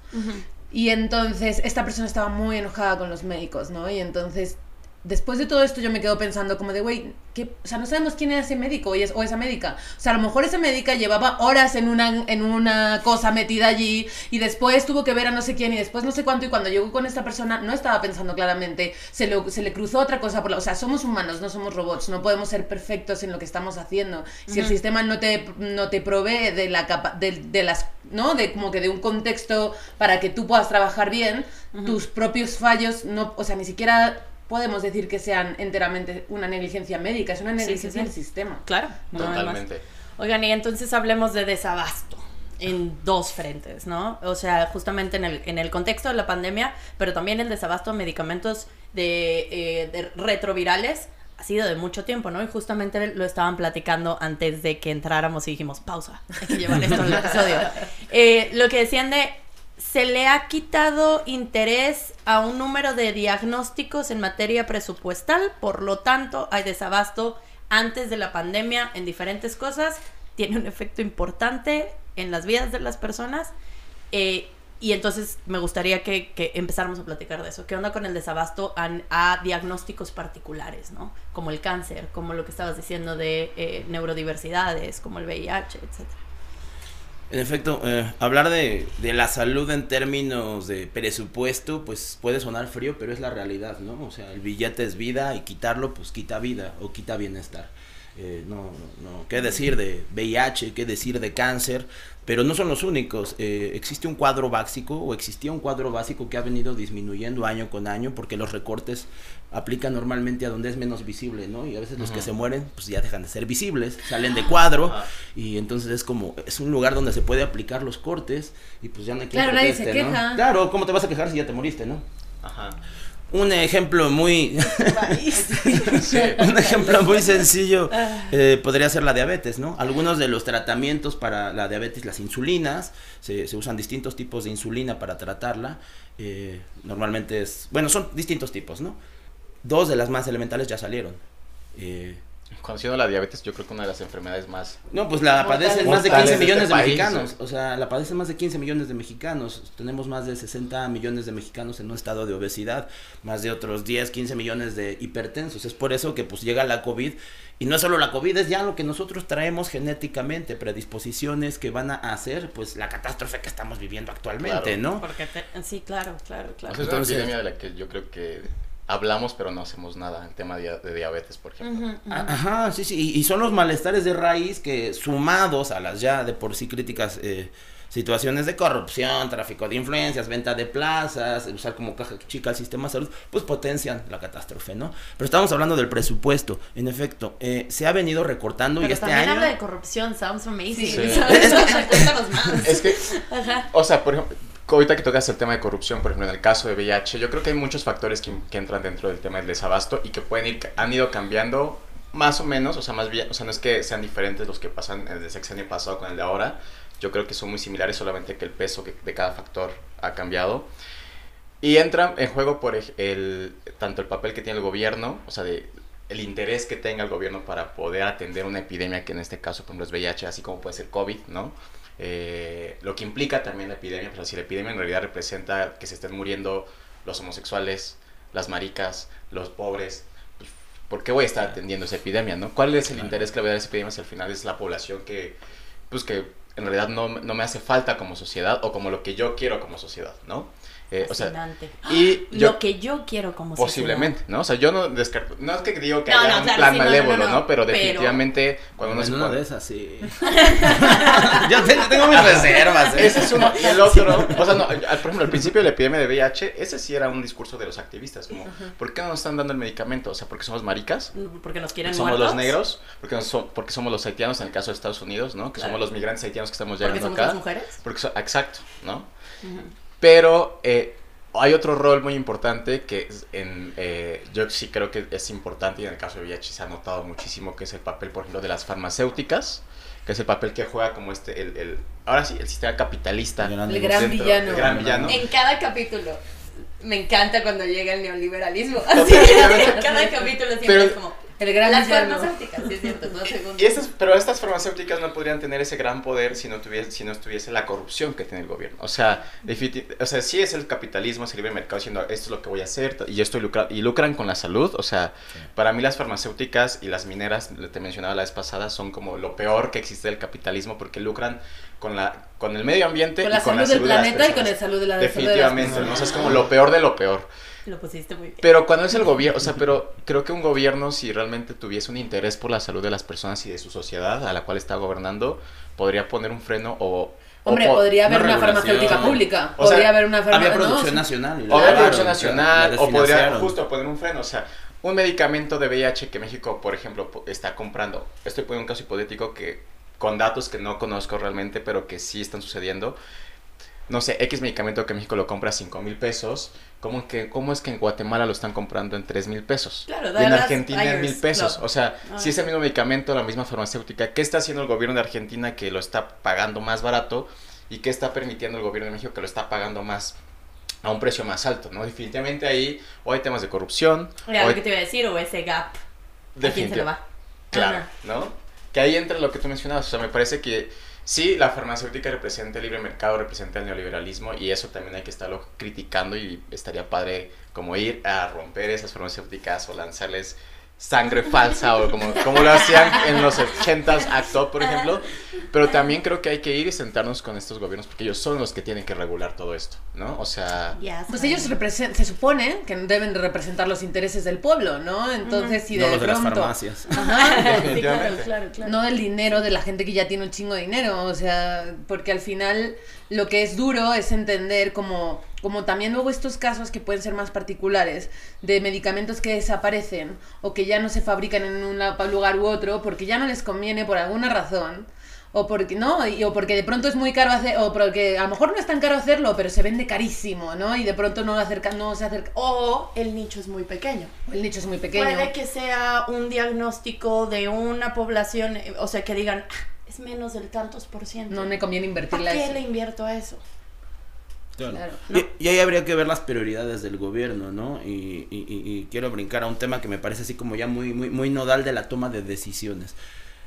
Y entonces esta persona estaba muy enojada con los médicos, ¿no? Y entonces, después de todo esto, yo me quedo pensando como de, güey, o sea, no sabemos quién era ese médico y es- o esa médica. O sea, a lo mejor esa médica llevaba horas en una, en una cosa metida allí y después tuvo que ver a no sé quién y después no sé cuánto y cuando llegó con esta persona no estaba pensando claramente, se le, se le cruzó otra cosa por la... O sea, somos humanos, no somos robots, no podemos ser perfectos en lo que estamos haciendo. Si el sistema no te, no te provee de la capa, de, de las, ¿no? De como que de un contexto para que tú puedas trabajar bien, tus propios fallos, no, o sea, ni siquiera podemos decir que sean enteramente una negligencia médica, es una Sí, sí, negligencia sí. del sistema. Claro, no totalmente. Oigan, y entonces hablemos de desabasto en dos frentes, ¿no? O sea, justamente en el, en el contexto de la pandemia, pero también el desabasto de medicamentos de, eh, de retrovirales ha sido de mucho tiempo, ¿no? Y justamente lo estaban platicando antes de que entráramos y dijimos, pausa, hay que llevar esto al episodio. Eh, lo que decían de, se le ha quitado interés a un número de diagnósticos en materia presupuestal, por lo tanto hay desabasto antes de la pandemia en diferentes cosas, tiene un efecto importante en las vidas de las personas. eh, y entonces me gustaría que, empezáramos a platicar de eso. ¿Qué onda con el desabasto a, a diagnósticos particulares, ¿no? Como el cáncer, como lo que estabas diciendo de eh, neurodiversidades, como el VIH, etcétera. En efecto, eh, hablar de, de la salud en términos de presupuesto, pues puede sonar frío, pero es la realidad, ¿no? O sea, el billete es vida y quitarlo, pues quita vida o quita bienestar. Eh, no, no, qué decir de VIH, qué decir de cáncer, pero no son los únicos. Eh, existe un cuadro básico o existía un cuadro básico que ha venido disminuyendo año con año porque los recortes aplican normalmente a donde es menos visible, ¿no? Y a veces los que se mueren, pues ya dejan de ser visibles, salen de cuadro y entonces es como, es un lugar donde se puede aplicar los cortes y pues ya no hay quien Claro, nadie se proteste, ¿no? queja. Claro, ¿cómo te vas a quejar si ya te moriste, no? Ajá. Un ejemplo muy... Un ejemplo muy sencillo eh, podría ser la diabetes, ¿no? Algunos de los tratamientos para la diabetes, las insulinas, se, se usan distintos tipos de insulina para tratarla. eh, normalmente es, bueno, son distintos tipos, ¿no? Dos de las más elementales ya salieron. Eh, Conociendo la diabetes, yo creo que una de las enfermedades más... no, pues la padecen más de Mortales 15 de millones este de país, mexicanos. ¿no? O sea, la padecen más de 15 millones de mexicanos. Tenemos más de 60 millones de mexicanos en un estado de obesidad, más de otros 10, 15 millones de hipertensos. Es por eso que pues llega la COVID. Y no es solo la COVID, es ya lo que nosotros traemos genéticamente, predisposiciones que van a hacer pues la catástrofe que estamos viviendo actualmente, Claro. ¿no? Porque te- sí, claro, claro, O claro. sea, es Entonces- una epidemia de la que yo creo que hablamos, pero no hacemos nada. El tema de, de diabetes, por ejemplo. Ujú, ujú. A- Ajá, sí, sí, y, y son los malestares de raíz que sumados a las ya de por sí críticas eh, situaciones de corrupción, tráfico de influencias, venta de plazas, usar como caja chica el sistema de salud, pues potencian la catástrofe, ¿no? Pero estamos hablando del presupuesto, en efecto, eh, se ha venido recortando Pero y este también año... habla de corrupción, sounds amazing. Sí. sea, cuéntanos más. Es que, Ajá. o sea, por ejemplo, ahorita que tocas el tema de corrupción, por ejemplo, en el caso de VIH, yo creo que hay muchos factores que, que entran dentro del tema del desabasto y que pueden ir, han ido cambiando más o menos, o sea, más bien, o sea, no es que sean diferentes los que pasan el sexenio pasado con el de ahora, yo creo que son muy similares, solamente que el peso que- de cada factor ha cambiado. Y entra en juego por el, tanto el papel que tiene el gobierno, o sea, de, el interés que tenga el gobierno para poder atender una epidemia que en este caso, por ejemplo, es VIH, así como puede ser COVID, ¿no? Eh, lo que implica también la epidemia, pero si la epidemia en realidad representa que se estén muriendo los homosexuales, las maricas, los pobres, pues, ¿por qué voy a estar atendiendo esa epidemia, no? ¿Cuál es el interés que le voy a dar a esa epidemia si al final es la población que, pues que en realidad no, no me hace falta como sociedad o como lo que yo quiero como sociedad, ¿no? Eh, o sea, y yo, Lo que yo quiero como Posiblemente, ¿no? O sea, yo no descarto. No es que digo que No, haya no, un claro, plan sí, malévolo, no, ¿no? no, Pero pero- definitivamente, cuando uno en se una de esas, sí. Yo tengo, tengo mis reservas. ¿eh? Ese es uno. Y el otro, o sea, no, al- por ejemplo, al principio de la epidemia de VIH, ese sí era un discurso de los activistas, como, ¿por qué no nos están dando el medicamento? O sea, porque somos maricas, Porque nos quieren porque somos muertos. los negros, porque, no so- porque somos los haitianos en el caso de Estados Unidos, ¿no? Que Claro. somos los migrantes haitianos que estamos Porque llegando somos acá. las mujeres. Porque so- exacto, ¿no? Pero eh, hay otro rol muy importante que en, eh, yo sí creo que es importante y en el caso de VIH se ha notado muchísimo, que es el papel, por ejemplo, de las farmacéuticas, que es el papel que juega como este, el, el- ahora sí, el sistema capitalista. El gran El gran dentro- villano. El gran villano. En cada capítulo. Me encanta cuando llega el neoliberalismo. Totalmente. en cada capítulo siempre Pero- es como. El gran Las villano. farmacéuticas, sí es cierto, dos segundos. Y estas, pero estas farmacéuticas no podrían tener ese gran poder si no tuviese, si no estuviese la corrupción que tiene el gobierno. O sea, o sea, sí es el capitalismo, es el libre mercado diciendo esto es lo que voy a hacer y yo estoy lucrando y lucran con la salud. O sea, para mí las farmacéuticas y las mineras, te mencionaba la vez pasada, son como lo peor que existe del capitalismo porque lucran con la con el medio ambiente Con y la con salud la del de planeta y con el salud de la Definitivamente, es como lo peor de lo peor. Lo pusiste muy bien. Pero cuando es el gobierno, o sea, pero creo que un gobierno, si realmente tuviese un interés por la salud de las personas y de su sociedad a la cual está gobernando, podría poner un freno o... Hombre, po- podría haber una una farmacéutica pública. O sea, podría haber una Había farmacéutica. producción nacional. O producción nacional, o podría justo poner un freno. O sea, un medicamento de VIH que México, por ejemplo, está comprando. Estoy poniendo un caso hipotético que con datos que no conozco realmente, pero que sí están sucediendo. No sé, X medicamento que México lo compra a 5 mil pesos. ¿Cómo, que, ¿Cómo es que en Guatemala lo están comprando en 3 mil pesos? Claro, y en Argentina en mil pesos. Club. O sea, Ah. si es el mismo medicamento, la misma farmacéutica, ¿qué está haciendo el gobierno de Argentina que lo está pagando más barato? ¿Y qué está permitiendo el gobierno de México que lo está pagando más a un precio más alto? ¿no? Definitivamente ahí o hay temas de corrupción. Era o lo hay- que te iba a decir, o ese gap. ¿A quién se lo va? Claro, Ajá. ¿no? Que ahí entra lo que tú mencionabas. O sea, me parece que sí, la farmacéutica representa el libre mercado, representa el neoliberalismo y eso también hay que estarlo criticando y estaría padre como ir a romper esas farmacéuticas o lanzarles sangre falsa o como, como lo hacían en los 80s Act Up, por ejemplo. Pero también creo que hay que ir y sentarnos con estos gobiernos porque ellos son los que tienen que regular todo esto, ¿no? O sea... Pues ellos se supone que deben de representar los intereses del pueblo, ¿no? Entonces, si de no los de las pronto... farmacias. Ajá. Sí, claro, claro, claro. No del dinero de la gente que ya tiene un chingo de dinero, o sea, porque al final lo que es duro es entender como, como también luego estos casos que pueden ser más particulares de medicamentos que desaparecen o que ya no se fabrican en un lugar u otro porque ya no les conviene por alguna razón. O porque no, y- o porque de pronto es muy caro hacer, o porque a lo mejor no es tan caro hacerlo, pero se vende carísimo, ¿no? Y de pronto no, acerca, no se acerca, O el nicho es muy pequeño. el nicho es muy pequeño. Puede que sea un diagnóstico de una población, eh, o sea, que digan, "Ah, es menos del tantos por ciento. No me conviene ¿Para invertirla qué eso. le invierto a eso? Claro. Y, y ahí habría que ver las prioridades del gobierno, ¿no? Y, y- quiero brincar a un tema que me parece así como ya muy, muy, muy nodal de la toma de decisiones.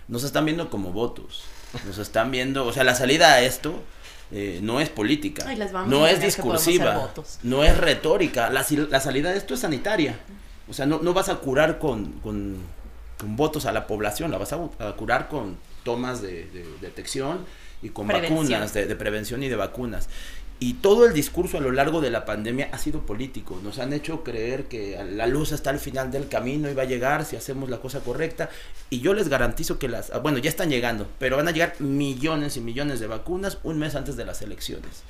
Nos están viendo como votos. Nos están viendo, o sea, la salida a esto eh, no es política, Ay, les vamos no a es discursiva, no es retórica. La, la salida de esto es sanitaria. O sea, no, no vas a curar con, con, con votos a la población, la vas a, a curar con tomas de, de detección y con Prevención. vacunas, de, de prevención y de vacunas. Y todo el discurso a lo largo de la pandemia ha sido político. Nos han hecho creer que la luz está al final del camino va a llegar si hacemos la cosa correcta. Y yo les garantizo que las, ah, bueno, ya están llegando, pero van a llegar millones y millones de vacunas un mes antes de las elecciones.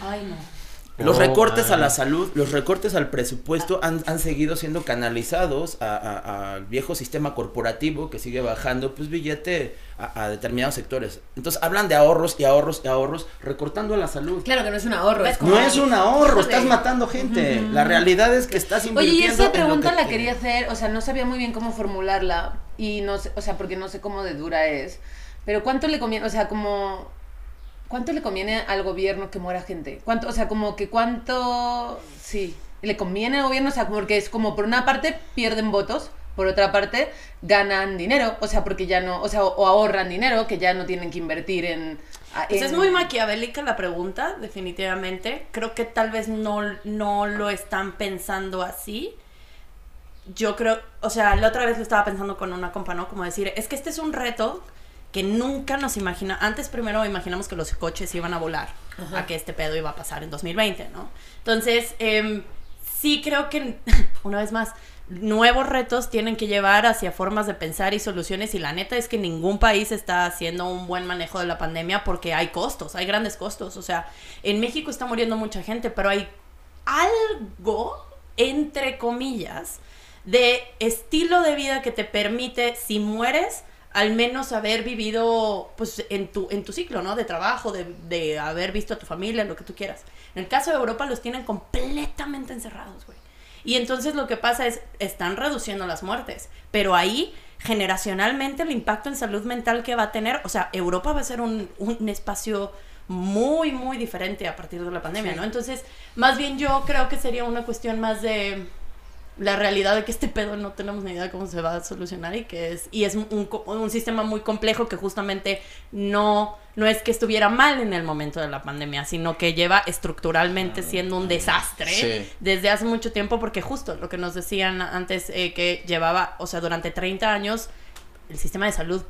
Ay, no. Los Oh, recortes a la salud, los recortes al presupuesto han, han seguido siendo canalizados al viejo sistema corporativo que sigue bajando pues billete a, a determinados sectores. Entonces hablan de ahorros y ahorros y ahorros, recortando a la salud. Claro que no es un ahorro, es Es como... No es un ahorro, estás matando gente. La realidad es que estás Oye, invirtiendo y esa pregunta que la quería hacer, o sea, no sabía muy bien cómo formularla y no sé, o sea, porque no sé cómo de dura es, pero ¿cuánto le conviene, o sea, como cuánto le conviene al gobierno que muera gente? ¿Cuánto, o sea, como que cuánto sí, le conviene al gobierno, o sea, porque es como por una parte pierden votos, por otra parte ganan dinero, o sea, porque ya no, o sea, o, ahorran dinero que ya no tienen que invertir en Pues es muy maquiavélica la pregunta, definitivamente. Creo que tal vez no, no lo están pensando así. Yo creo, o sea, la otra vez lo estaba pensando con una compa, ¿no? Como decir, es que este es un reto que nunca nos imagina, antes primero imaginamos que los coches iban a volar, a que este pedo iba a pasar en 2020, ¿no? Entonces, em, sí creo que, una vez más, nuevos retos tienen que llevar hacia formas de pensar y soluciones y la neta es que ningún país está haciendo un buen manejo de la pandemia porque hay costos, hay grandes costos, o sea, en México está muriendo mucha gente, pero hay algo, entre comillas, de estilo de vida que te permite, si mueres, al menos haber vivido pues en tu, en tu ciclo, ¿no? De trabajo, de, de haber visto a tu familia, lo que tú quieras. En el caso de Europa los tienen completamente encerrados, güey. Y entonces lo que pasa es, están reduciendo las muertes, pero ahí generacionalmente el impacto en salud mental que va a tener, o sea, Europa va a ser un, un espacio muy, muy diferente a partir de la pandemia, ¿no? Entonces, más bien yo creo que sería una cuestión más de la realidad de que este pedo no tenemos ni idea de cómo se va a solucionar y que es y es un, un, sistema muy complejo que justamente no no es que estuviera mal en el momento de la pandemia, sino que lleva estructuralmente siendo un desastre desde hace mucho tiempo porque justo lo que nos decían antes eh, que llevaba, o sea, durante 30 años el sistema de salud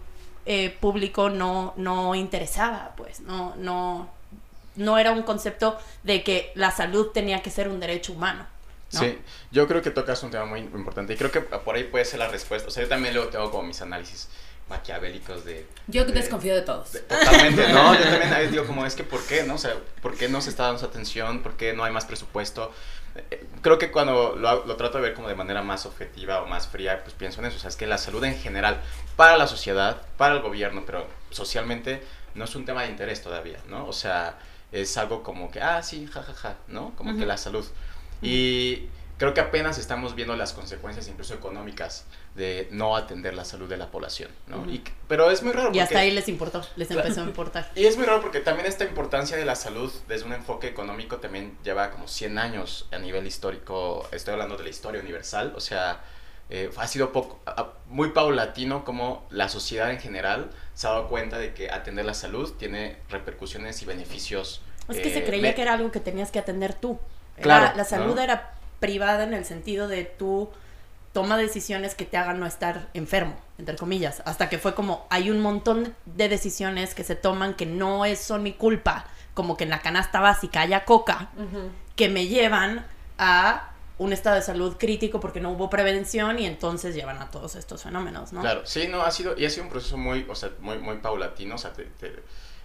eh, público no no interesaba, pues, no no no era un concepto de que la salud tenía que ser un derecho humano. Sí, yo creo que tocas un tema muy importante y creo que por ahí puede ser la respuesta. O sea, yo también luego tengo como mis análisis maquiavélicos de... Yo desconfío de todos. totalmente, ¿no? Yo también digo como, es que ¿por qué, no? O sea, ¿por qué no se está dando atención? ¿Por qué no hay más presupuesto? Eh, creo que cuando lo, lo, trato de ver como de manera más objetiva o más fría, pues pienso en eso. O sea, es que la salud en general, para la sociedad, para el gobierno, pero socialmente, no es un tema de interés todavía, ¿no? O sea, es algo como que, ah, sí, jajaja, ja, ja, ¿no? Como que la salud. Y creo que apenas estamos viendo las consecuencias incluso económicas de no atender la salud de la población, ¿no? y, pero es muy raro. y hasta ahí les importó, les empezó a importar. Y es muy raro porque también esta importancia de la salud desde un enfoque económico también lleva como 100 años a nivel histórico, estoy hablando de la historia universal, o sea, eh, ha sido poco, muy paulatino como la sociedad en general se ha dado cuenta de que atender la salud tiene repercusiones y beneficios. Es que se eh, creía que era algo que tenías que atender tú. Claro, la, salud era privada en el sentido de tú toma decisiones que te hagan no estar enfermo, entre comillas, hasta que fue como hay un montón de decisiones que se toman que no es, son mi culpa, como que en la canasta básica haya coca, que me llevan a un estado de salud crítico porque no hubo prevención y entonces llevan a todos estos fenómenos, ¿no? Claro, sí, no, ha sido, y ha sido un proceso muy, o sea, muy, muy paulatino, o sea,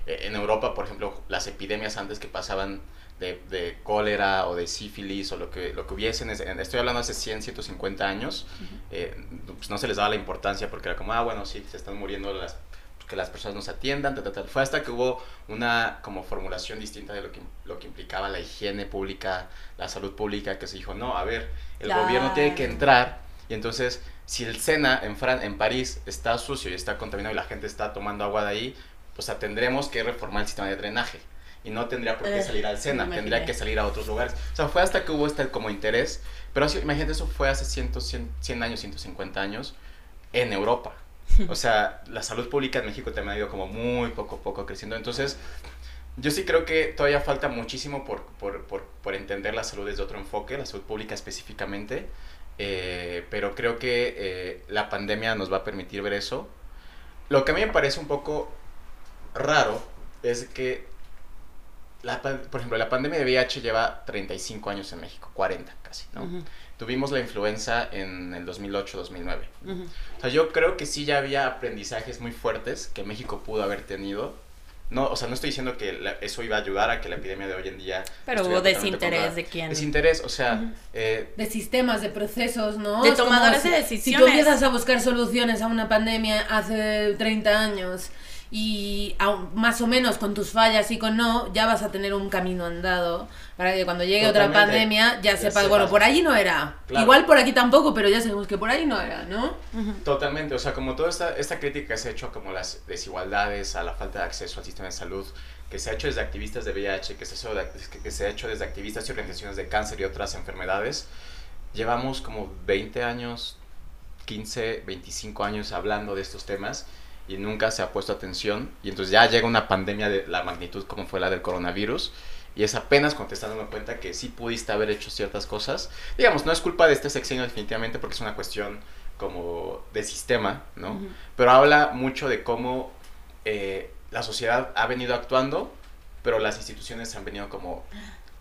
en Europa, por ejemplo, las epidemias antes que pasaban de, de, cólera o de sífilis o lo que, lo que hubiesen, estoy hablando hace 100, 150 años, eh, pues no se les daba la importancia porque era como, ah, bueno, sí, se están muriendo las pues que las personas nos atiendan, fue hasta que hubo una como formulación distinta de lo que, lo que implicaba la higiene pública, la salud pública, que se dijo, no, a ver, el gobierno tiene que entrar y entonces si el Sena en, Fran en París está sucio y está contaminado y la gente está tomando agua de ahí, pues tendremos que reformar el sistema de drenaje y no tendría por qué eh, salir al Sena, tendría que salir a otros lugares. O sea, fue hasta que hubo este como interés, pero así, imagínate, eso fue hace 100, 100, años, 150 años en Europa. O sea, la salud pública en México también ha ido como muy poco a poco creciendo. Entonces, yo sí creo que todavía falta muchísimo por, por, por, por entender la salud desde otro enfoque, la salud pública específicamente, eh, pero creo que eh, la pandemia nos va a permitir ver eso. Lo que a mí me parece un poco raro es que por ejemplo, la pandemia de VIH lleva 35 años en México, 40 casi, ¿no? Tuvimos la influenza en el 2008-2009. O sea, yo creo que sí ya había aprendizajes muy fuertes que México pudo haber tenido. No, o sea, no estoy diciendo que eso iba a ayudar a que la epidemia de hoy en día... Pero hubo desinterés de quién. Desinterés, o sea... Eh, de sistemas, de procesos, ¿no? De tomadores de decisiones. Si tú empiezas a buscar soluciones a una pandemia hace 30 años y más o menos con tus fallas y con no, ya vas a tener un camino andado para que cuando llegue otra pandemia ya, sepas, bueno, por allí no era. Igual por aquí tampoco, pero ya sabemos que por ahí no era, ¿no? Totalmente, o sea, como toda esta, esta crítica que se ha hecho como las desigualdades, a la falta de acceso al sistema de salud, que se ha hecho desde activistas de VIH, que se, que se ha hecho desde activistas y organizaciones de cáncer y otras enfermedades, llevamos como 20 años, 15, 25 años hablando de estos temas y nunca se ha puesto atención y entonces ya llega una pandemia de la magnitud como fue la del coronavirus y es apenas cuando te estás dando cuenta que sí pudiste haber hecho ciertas cosas. Digamos, no es culpa de este sexenio definitivamente porque es una cuestión como de sistema, ¿no? Pero habla mucho de cómo eh, la sociedad ha venido actuando, pero las instituciones han venido como,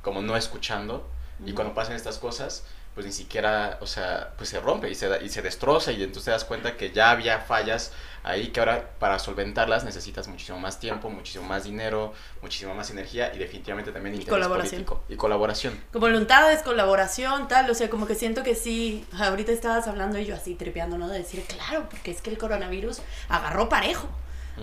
como no escuchando. Y cuando pasan estas cosas, pues ni siquiera, o sea, pues se rompe y se, da- y se destroza y entonces te das cuenta que ya había fallas ahí que ahora para solventarlas necesitas muchísimo más tiempo, muchísimo más dinero, muchísima más energía y definitivamente también interés colaboración. político y colaboración. voluntades, colaboración, tal, o sea, como que siento que sí, ahorita estabas hablando y yo así tripeando, ¿no? De decir, claro, porque es que el coronavirus agarró parejo.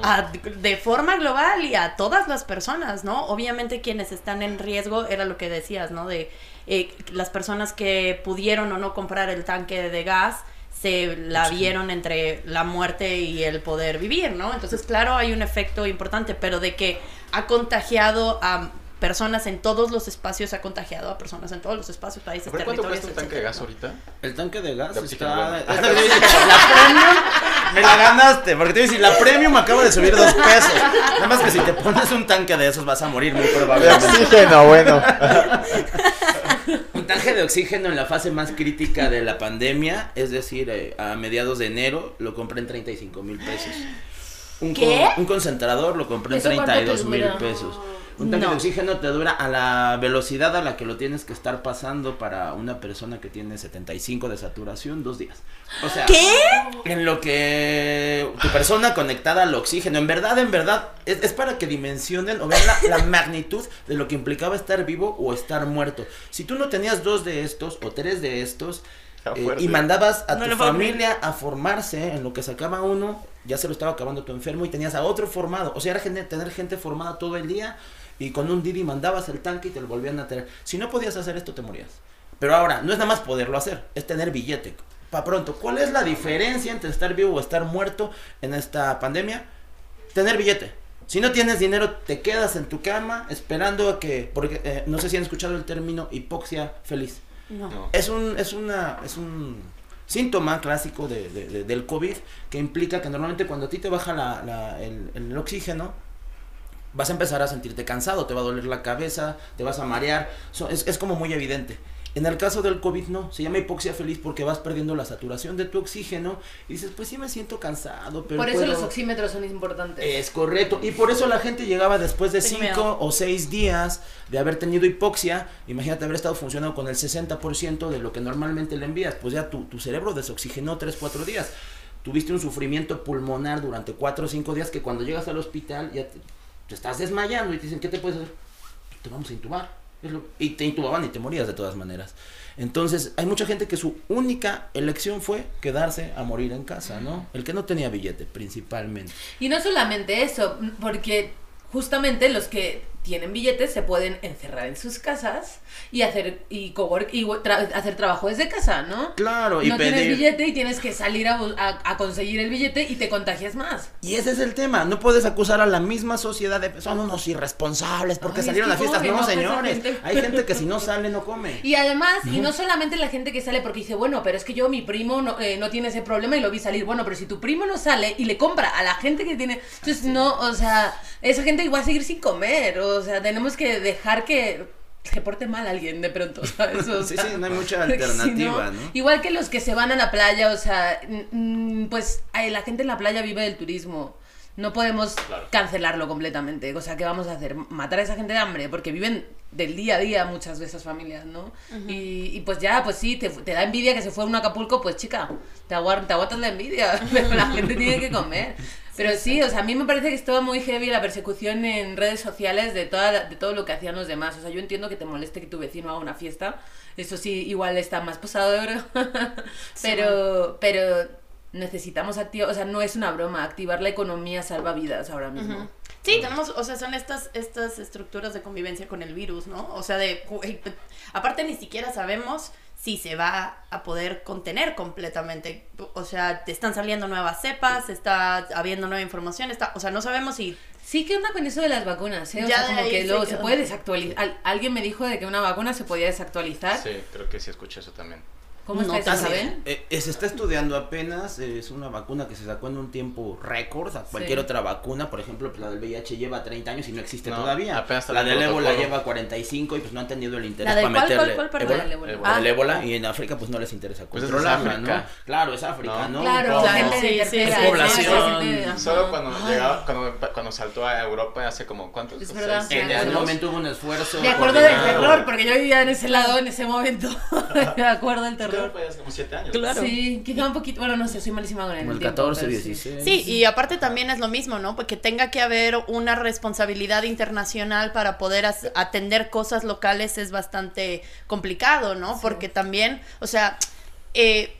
a- de forma global y a todas las personas, ¿no? Obviamente quienes están en riesgo era lo que decías, ¿no? De eh, las personas que pudieron o no comprar el tanque de gas se la vieron entre la muerte y el poder vivir, ¿no? Entonces, claro, hay un efecto importante, pero de que ha contagiado a personas en todos los espacios, ha contagiado a personas en todos los espacios, países, A ver, ¿cuánto territorios, cuesta un tanque de gas ahorita? El tanque de gas De está... la premium me la ganaste, porque te iba a decir, la premium acaba de subir dos pesos. Nada más que si te pones un tanque de esos vas a morir muy De probablemente. oxígeno, bueno. Tanque de oxígeno en la fase más crítica de la pandemia, es decir, eh, a mediados de enero, lo compré en 35 mil pesos. Un, ¿Qué? con- un concentrador lo compré en ¿Eso cuánto te 32 mil pesos. Un tanque No. de oxígeno te dura a la velocidad a la que lo tienes que estar pasando para una persona que tiene 75 de saturación, dos días. O sea, ¿Qué? en lo que tu persona conectada al oxígeno, en verdad, en verdad, es, es para que dimensionen o vean la, la magnitud de lo que implicaba estar vivo o estar muerto. Si tú no tenías dos de estos o tres de estos eh, y mandabas a No tu familia a formarse en lo que sacaba uno, ya se lo estaba acabando tu enfermo y tenías a otro formado. O sea, era gente- tener gente formada todo el día y con un Didi mandabas el tanque y te lo volvían a tener. Si no podías hacer esto, te morías. Pero ahora, no es nada más poderlo hacer, es tener billete. Pa' pronto, ¿cuál es la diferencia entre estar vivo o estar muerto en esta pandemia? Tener billete. Si no tienes dinero, te quedas en tu cama esperando a que, porque eh, no sé si han escuchado el término hipoxia feliz. No. No. Es un, es una, es un síntoma clásico de, de- de- del COVID que implica que normalmente cuando a ti te baja la, la- el, el oxígeno, vas a empezar a sentirte cansado, te va a doler la cabeza, te vas a marear, so- es, es como muy evidente. En el caso del COVID no, se llama hipoxia feliz porque vas perdiendo la saturación de tu oxígeno y dices, pues sí me siento cansado, pero Por eso puedo- los oxímetros son importantes. es correcto. Y por eso la gente llegaba después de Tengo cinco miedo. o seis días de haber tenido hipoxia. Imagínate haber estado funcionando con el 60% de lo que normalmente le envías. Pues ya tu, tu cerebro desoxigenó 3, 4 días. Tuviste un sufrimiento pulmonar durante 4 o 5 días que cuando llegas al hospital ya te, te estás desmayando y te dicen, ¿qué te puedes hacer? Te vamos a intubar. Y te intubaban y te morías de todas maneras. Entonces, hay mucha gente que su única elección fue quedarse a morir en casa, ¿no? El que no tenía billete, principalmente. Y no solamente eso, porque justamente los que tienen billetes se pueden encerrar en sus casas y hacer y cowork y tra- hacer trabajo desde casa, ¿no? Claro, y no tienes pedir. billete y tienes que salir a, a- a conseguir el billete y te contagias más. Y ese es el tema, no puedes acusar a la misma sociedad de son unos irresponsables porque Ay, salieron es a que fiestas. No, señores, gente. hay gente que si no sale no come. Y además, y no solamente la gente que sale porque dice, bueno, pero es que yo, mi primo no, eh, no tiene ese problema y lo vi salir. Bueno, pero si tu primo no sale y le compra a la gente que tiene. Entonces, no, o sea, esa gente va a seguir sin comer. O sea, tenemos que dejar que se porte mal alguien de pronto, ¿sabes? O Sí, sea, sí, no hay mucha si alternativa, ¿no? Igual que los que se van a la playa, o sea, mm, pues la gente en la playa vive del turismo. No podemos Claro. cancelarlo completamente. O sea, ¿qué vamos a hacer? ¿Matar a esa gente de hambre? Porque viven del día a día muchas de esas familias, ¿no? y, y pues ya, pues sí, te, te da envidia que se fue a un Acapulco, pues chica, te, te aguantas la envidia, pero la gente tiene que comer. Pero sí, o sea, a mí me parece que estaba muy heavy la persecución en redes sociales de, toda, de todo lo que hacían los demás. O sea, yo entiendo que te moleste que tu vecino haga una fiesta. Eso sí, igual está más posado de oro. pero, pero necesitamos activar, o sea, no es una broma, activar la economía salva vidas ahora mismo. Sí, tenemos, o sea, son estas, estas estructuras de convivencia con el virus, ¿no? O sea, de, aparte ni siquiera sabemos si se va a poder contener completamente. O sea, te están saliendo nuevas cepas, está habiendo nueva información, está, o sea, no sabemos si Sí, ¿qué onda con eso de las vacunas? ¿eh? O Ya sea, como que se luego se puede desactualizar. Al- alguien me dijo de que una vacuna se podía desactualizar. Sí, creo que sí escuché eso también. ¿Cómo No está saben? Eh, eh, se está estudiando apenas, eh, es una vacuna que se sacó en un tiempo récord, a cualquier Sí. otra vacuna, por ejemplo, pues, la del VIH lleva 30 años y no existe No, todavía. la el del ébola lleva 45 y pues no han tenido el interés ¿La del para cuál, meterle cuál, cuál, ébola, La del ébola. ébola. Ah. ébola y en África pues no les interesa Pues es controlarla, África. ¿no? Claro, es África, No. ¿no? Claro, Claro, gente sí, sí, edad, población. Solo cuando llegaba, cuando, cuando saltó a Europa hace como cuántos Es Seis, verdad. En ese momento hubo un esfuerzo. Me acuerdo del terror, porque yo vivía en ese lado en ese momento. Me acuerdo del Creo que como siete años. Claro. Sí, quizá un poquito, bueno, no sé, soy malísima con el, Como el tiempo, 14, pero sí. 16. Sí, y aparte también es lo mismo, ¿no? Porque tenga que haber una responsabilidad internacional para poder atender cosas locales es bastante complicado, ¿no? Porque también, o sea, eh,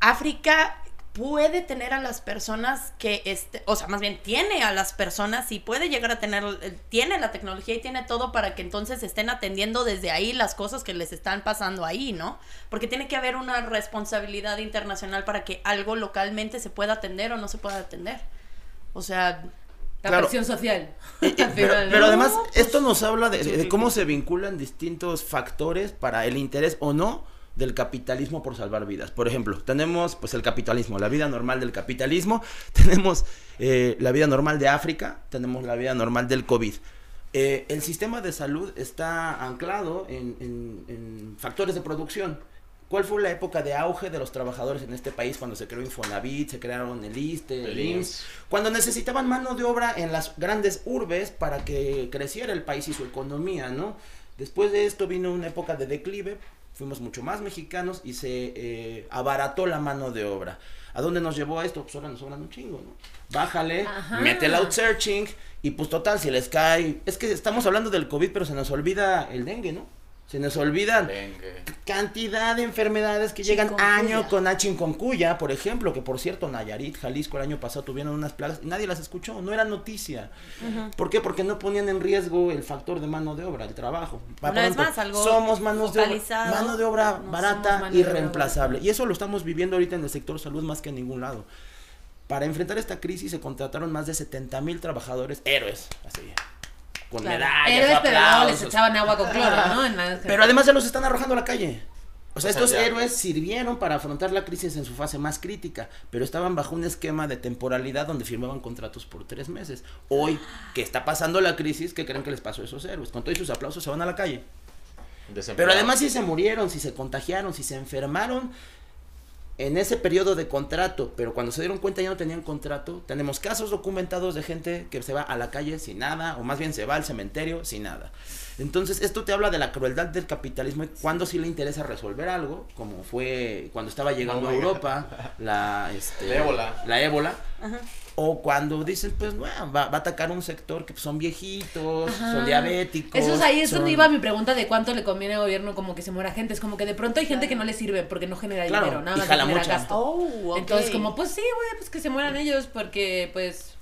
África puede tener a las personas que, este, o sea, más bien tiene a las personas y puede llegar a tener, eh, tiene la tecnología y tiene todo para que entonces estén atendiendo desde ahí las cosas que les están pasando ahí, ¿no? Porque tiene que haber una responsabilidad internacional para que algo localmente se pueda atender o no se pueda atender. O sea, La Claro. presión social. Eh, eh, pero, además, esto nos habla de, de cómo se vinculan distintos factores para el interés o no del capitalismo por salvar vidas. Por ejemplo, tenemos pues el capitalismo, la vida normal del capitalismo, tenemos eh, la vida normal de África, tenemos la vida normal del COVID. Eh, el sistema de salud está anclado en, en- en factores de producción. ¿Cuál fue la época de auge de los trabajadores en este país cuando se creó Infonavit, se crearon el ISTE, el? IMSS. Cuando necesitaban mano de obra en las grandes urbes para que creciera el país y su economía, ¿no? Después de esto vino una época de declive, fuimos mucho más mexicanos y se eh, abarató la mano de obra. ¿A dónde nos llevó esto? Pues ahora nos sobran un chingo, ¿no? Bájale, Ajá. mete el outsearching y pues total, si les cae... Es que estamos hablando del COVID, pero se nos olvida el dengue, ¿no? Se nos olvidan Dengue. cantidad de enfermedades que llegan año con a chikungunya, por ejemplo, que por cierto Nayarit, Jalisco el año pasado tuvieron unas plagas y nadie las escuchó, no era noticia. ¿Por qué? Porque no ponían en riesgo el factor de mano de obra, el trabajo. Una vez pronto, más, algo somos manos de obra, mano de obra No barata y reemplazable. Y eso lo estamos viviendo ahorita en el sector salud más que en ningún lado. Para enfrentar esta crisis se contrataron más de 70 mil trabajadores, héroes, así, con Claro. medallas, Héroes, pero luego les echaban agua con cloro, ¿no? En la- Pero además ya los están arrojando a la calle. O sea, O sea, estos ya- héroes sirvieron para afrontar la crisis en su fase más crítica, pero estaban bajo un esquema de temporalidad donde firmaban contratos por tres meses. Hoy, que está pasando la crisis, ¿qué creen que les pasó a esos héroes? Con todos sus aplausos se van a la calle. Pero además si se murieron, si se contagiaron, si se enfermaron en ese periodo de contrato, pero cuando se dieron cuenta ya no tenían contrato, tenemos casos documentados de gente que se va a la calle sin nada, o más bien se va al cementerio sin nada. Entonces, esto te habla de la crueldad del capitalismo y cuando sí le interesa resolver algo, como fue cuando estaba llegando Oh a. Europa la, este, La ébola. la ébola, o cuando dicen, pues, bueno, va, va a atacar un sector que son viejitos, son diabéticos. Eso es ahí, es donde iba mi pregunta de cuánto le conviene al gobierno como que se muera gente. Es como que de pronto hay gente que no le sirve porque no genera Claro, dinero, nada más jala genera mucho. gasto. Oh. Entonces, como, pues sí, güey, pues que se mueran ellos porque, pues,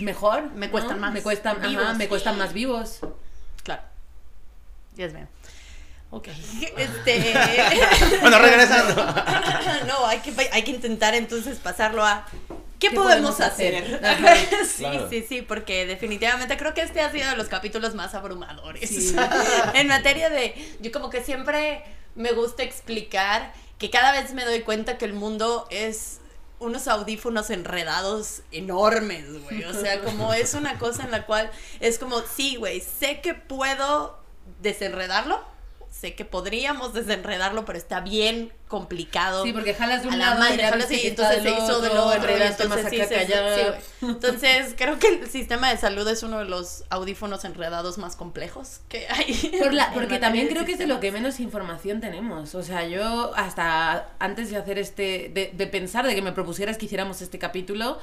mejor. Me ¿no? cuestan más Me cuestan, ajá, vivos. me cuestan más vivos. Claro. Dios mío. Ok. Este. Bueno, regresando. no, hay que, hay que intentar entonces pasarlo a. ¿Qué, ¿Qué podemos podemos hacer? sí, Claro. sí, sí, porque definitivamente creo que este ha sido de los capítulos más abrumadores. Sí. en materia de. Yo como que siempre me gusta explicar que cada vez me doy cuenta que el mundo es unos audífonos enredados enormes, güey. O sea, como es una cosa en la cual es como, sí, güey, sé que puedo desenredarlo. Sé que podríamos desenredarlo, pero está bien complicado. Sí, porque jalas de un a la lado madre, y jalas y entonces se hizo del otro, otro, y enredaste entonces más sí, se- sí. Entonces, creo que el sistema de salud es uno de los audífonos enredados más complejos que hay. Por la- porque también creo que es de lo que menos información tenemos. O sea, yo hasta antes de hacer este, de, de pensar, de que me propusieras que hiciéramos este capítulo,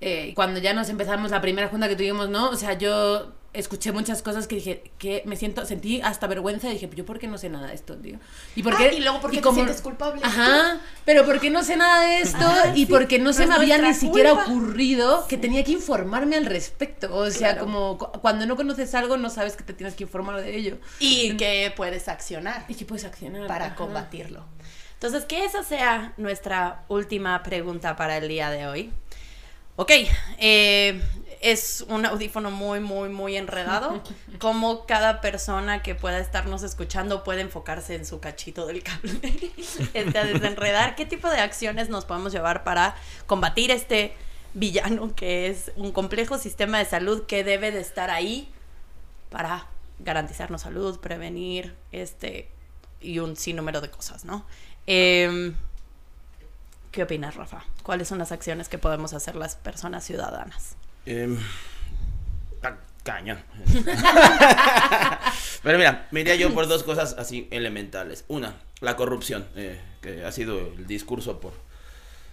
eh, cuando ya nos empezamos la primera junta que tuvimos, ¿no? O sea, yo escuché muchas cosas que dije, que me siento, sentí hasta vergüenza y dije, yo por qué no sé nada de esto, tío. Y por Ah, qué, y luego, ¿por qué te sientes culpable? Ajá, pero por qué no sé nada de esto y sí, porque no se no me había ni siquiera ocurrido que tenía que informarme al respecto. O sea, Claro. como cu- cuando no conoces algo no sabes que te tienes que informar de ello. Y que puedes accionar Y que puedes accionar. para ajá. combatirlo. Entonces, que esa sea nuestra última pregunta para el día de hoy. Ok, eh, es un audífono muy, muy, muy enredado. Como cada persona que pueda estarnos escuchando puede enfocarse en su cachito del cable, este, a desenredar. ¿Qué tipo de acciones nos podemos llevar para combatir este villano que es un complejo sistema de salud que debe de estar ahí para garantizarnos salud, prevenir, este, y un sinnúmero de cosas, ¿no? Em, ¿Qué opinas, Rafa? ¿Cuáles son las acciones que podemos hacer las personas ciudadanas? Eh, cañón. Pero mira, me iría yo por dos cosas así elementales. Una, la corrupción, eh, que ha sido el discurso por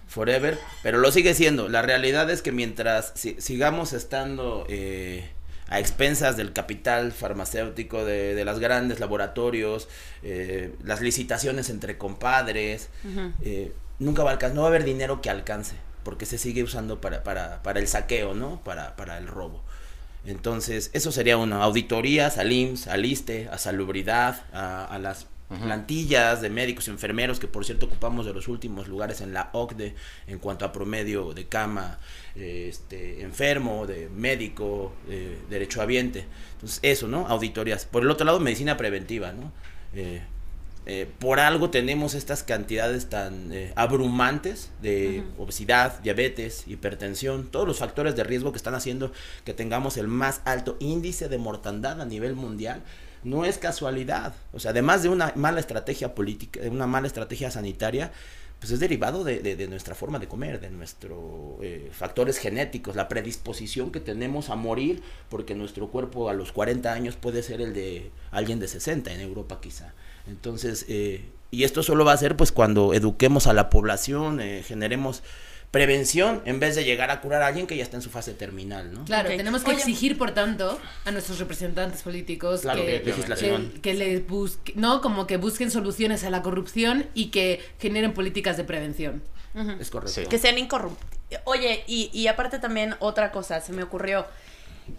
forever, pero lo sigue siendo. La realidad es que mientras sigamos estando eh, a expensas del capital farmacéutico de, de las grandes laboratorios, eh, las licitaciones entre compadres, nunca va a alcanzar, no va a haber dinero que alcance, porque se sigue usando para, para, para el saqueo, ¿no? Para, para el robo. Entonces, eso sería una auditorías al IMSS, al ISTE, a salubridad, a, a las plantillas de médicos y enfermeros, que por cierto ocupamos de los últimos lugares en la OCDE en cuanto a promedio de cama, este, enfermo, de médico, eh, derechohabiente. Entonces, eso, ¿no? Auditorías. Por el otro lado, medicina preventiva, ¿no? Eh, eh, por algo tenemos estas cantidades tan eh, abrumantes de obesidad, diabetes, hipertensión, todos los factores de riesgo que están haciendo que tengamos el más alto índice de mortandad a nivel mundial no es casualidad. O sea, además de una mala estrategia política, de una mala estrategia sanitaria, pues es derivado de, de, de nuestra forma de comer, de nuestros eh, factores genéticos, la predisposición que tenemos a morir, porque nuestro cuerpo a los 40 años puede ser el de alguien de 60, en Europa quizá. Entonces, eh, y esto solo va a ser pues cuando eduquemos a la población, eh, generemos prevención en vez de llegar a curar a alguien que ya está en su fase terminal, ¿no? Claro, okay. tenemos que Oye, exigir, por tanto, a nuestros representantes políticos claro, que, legislación. que, que les busquen, no, como que busquen soluciones a la corrupción y que generen políticas de prevención. Uh -huh. Es correcto. Sí. Que sean incorruptibles. Oye, y, y aparte también otra cosa, se me ocurrió.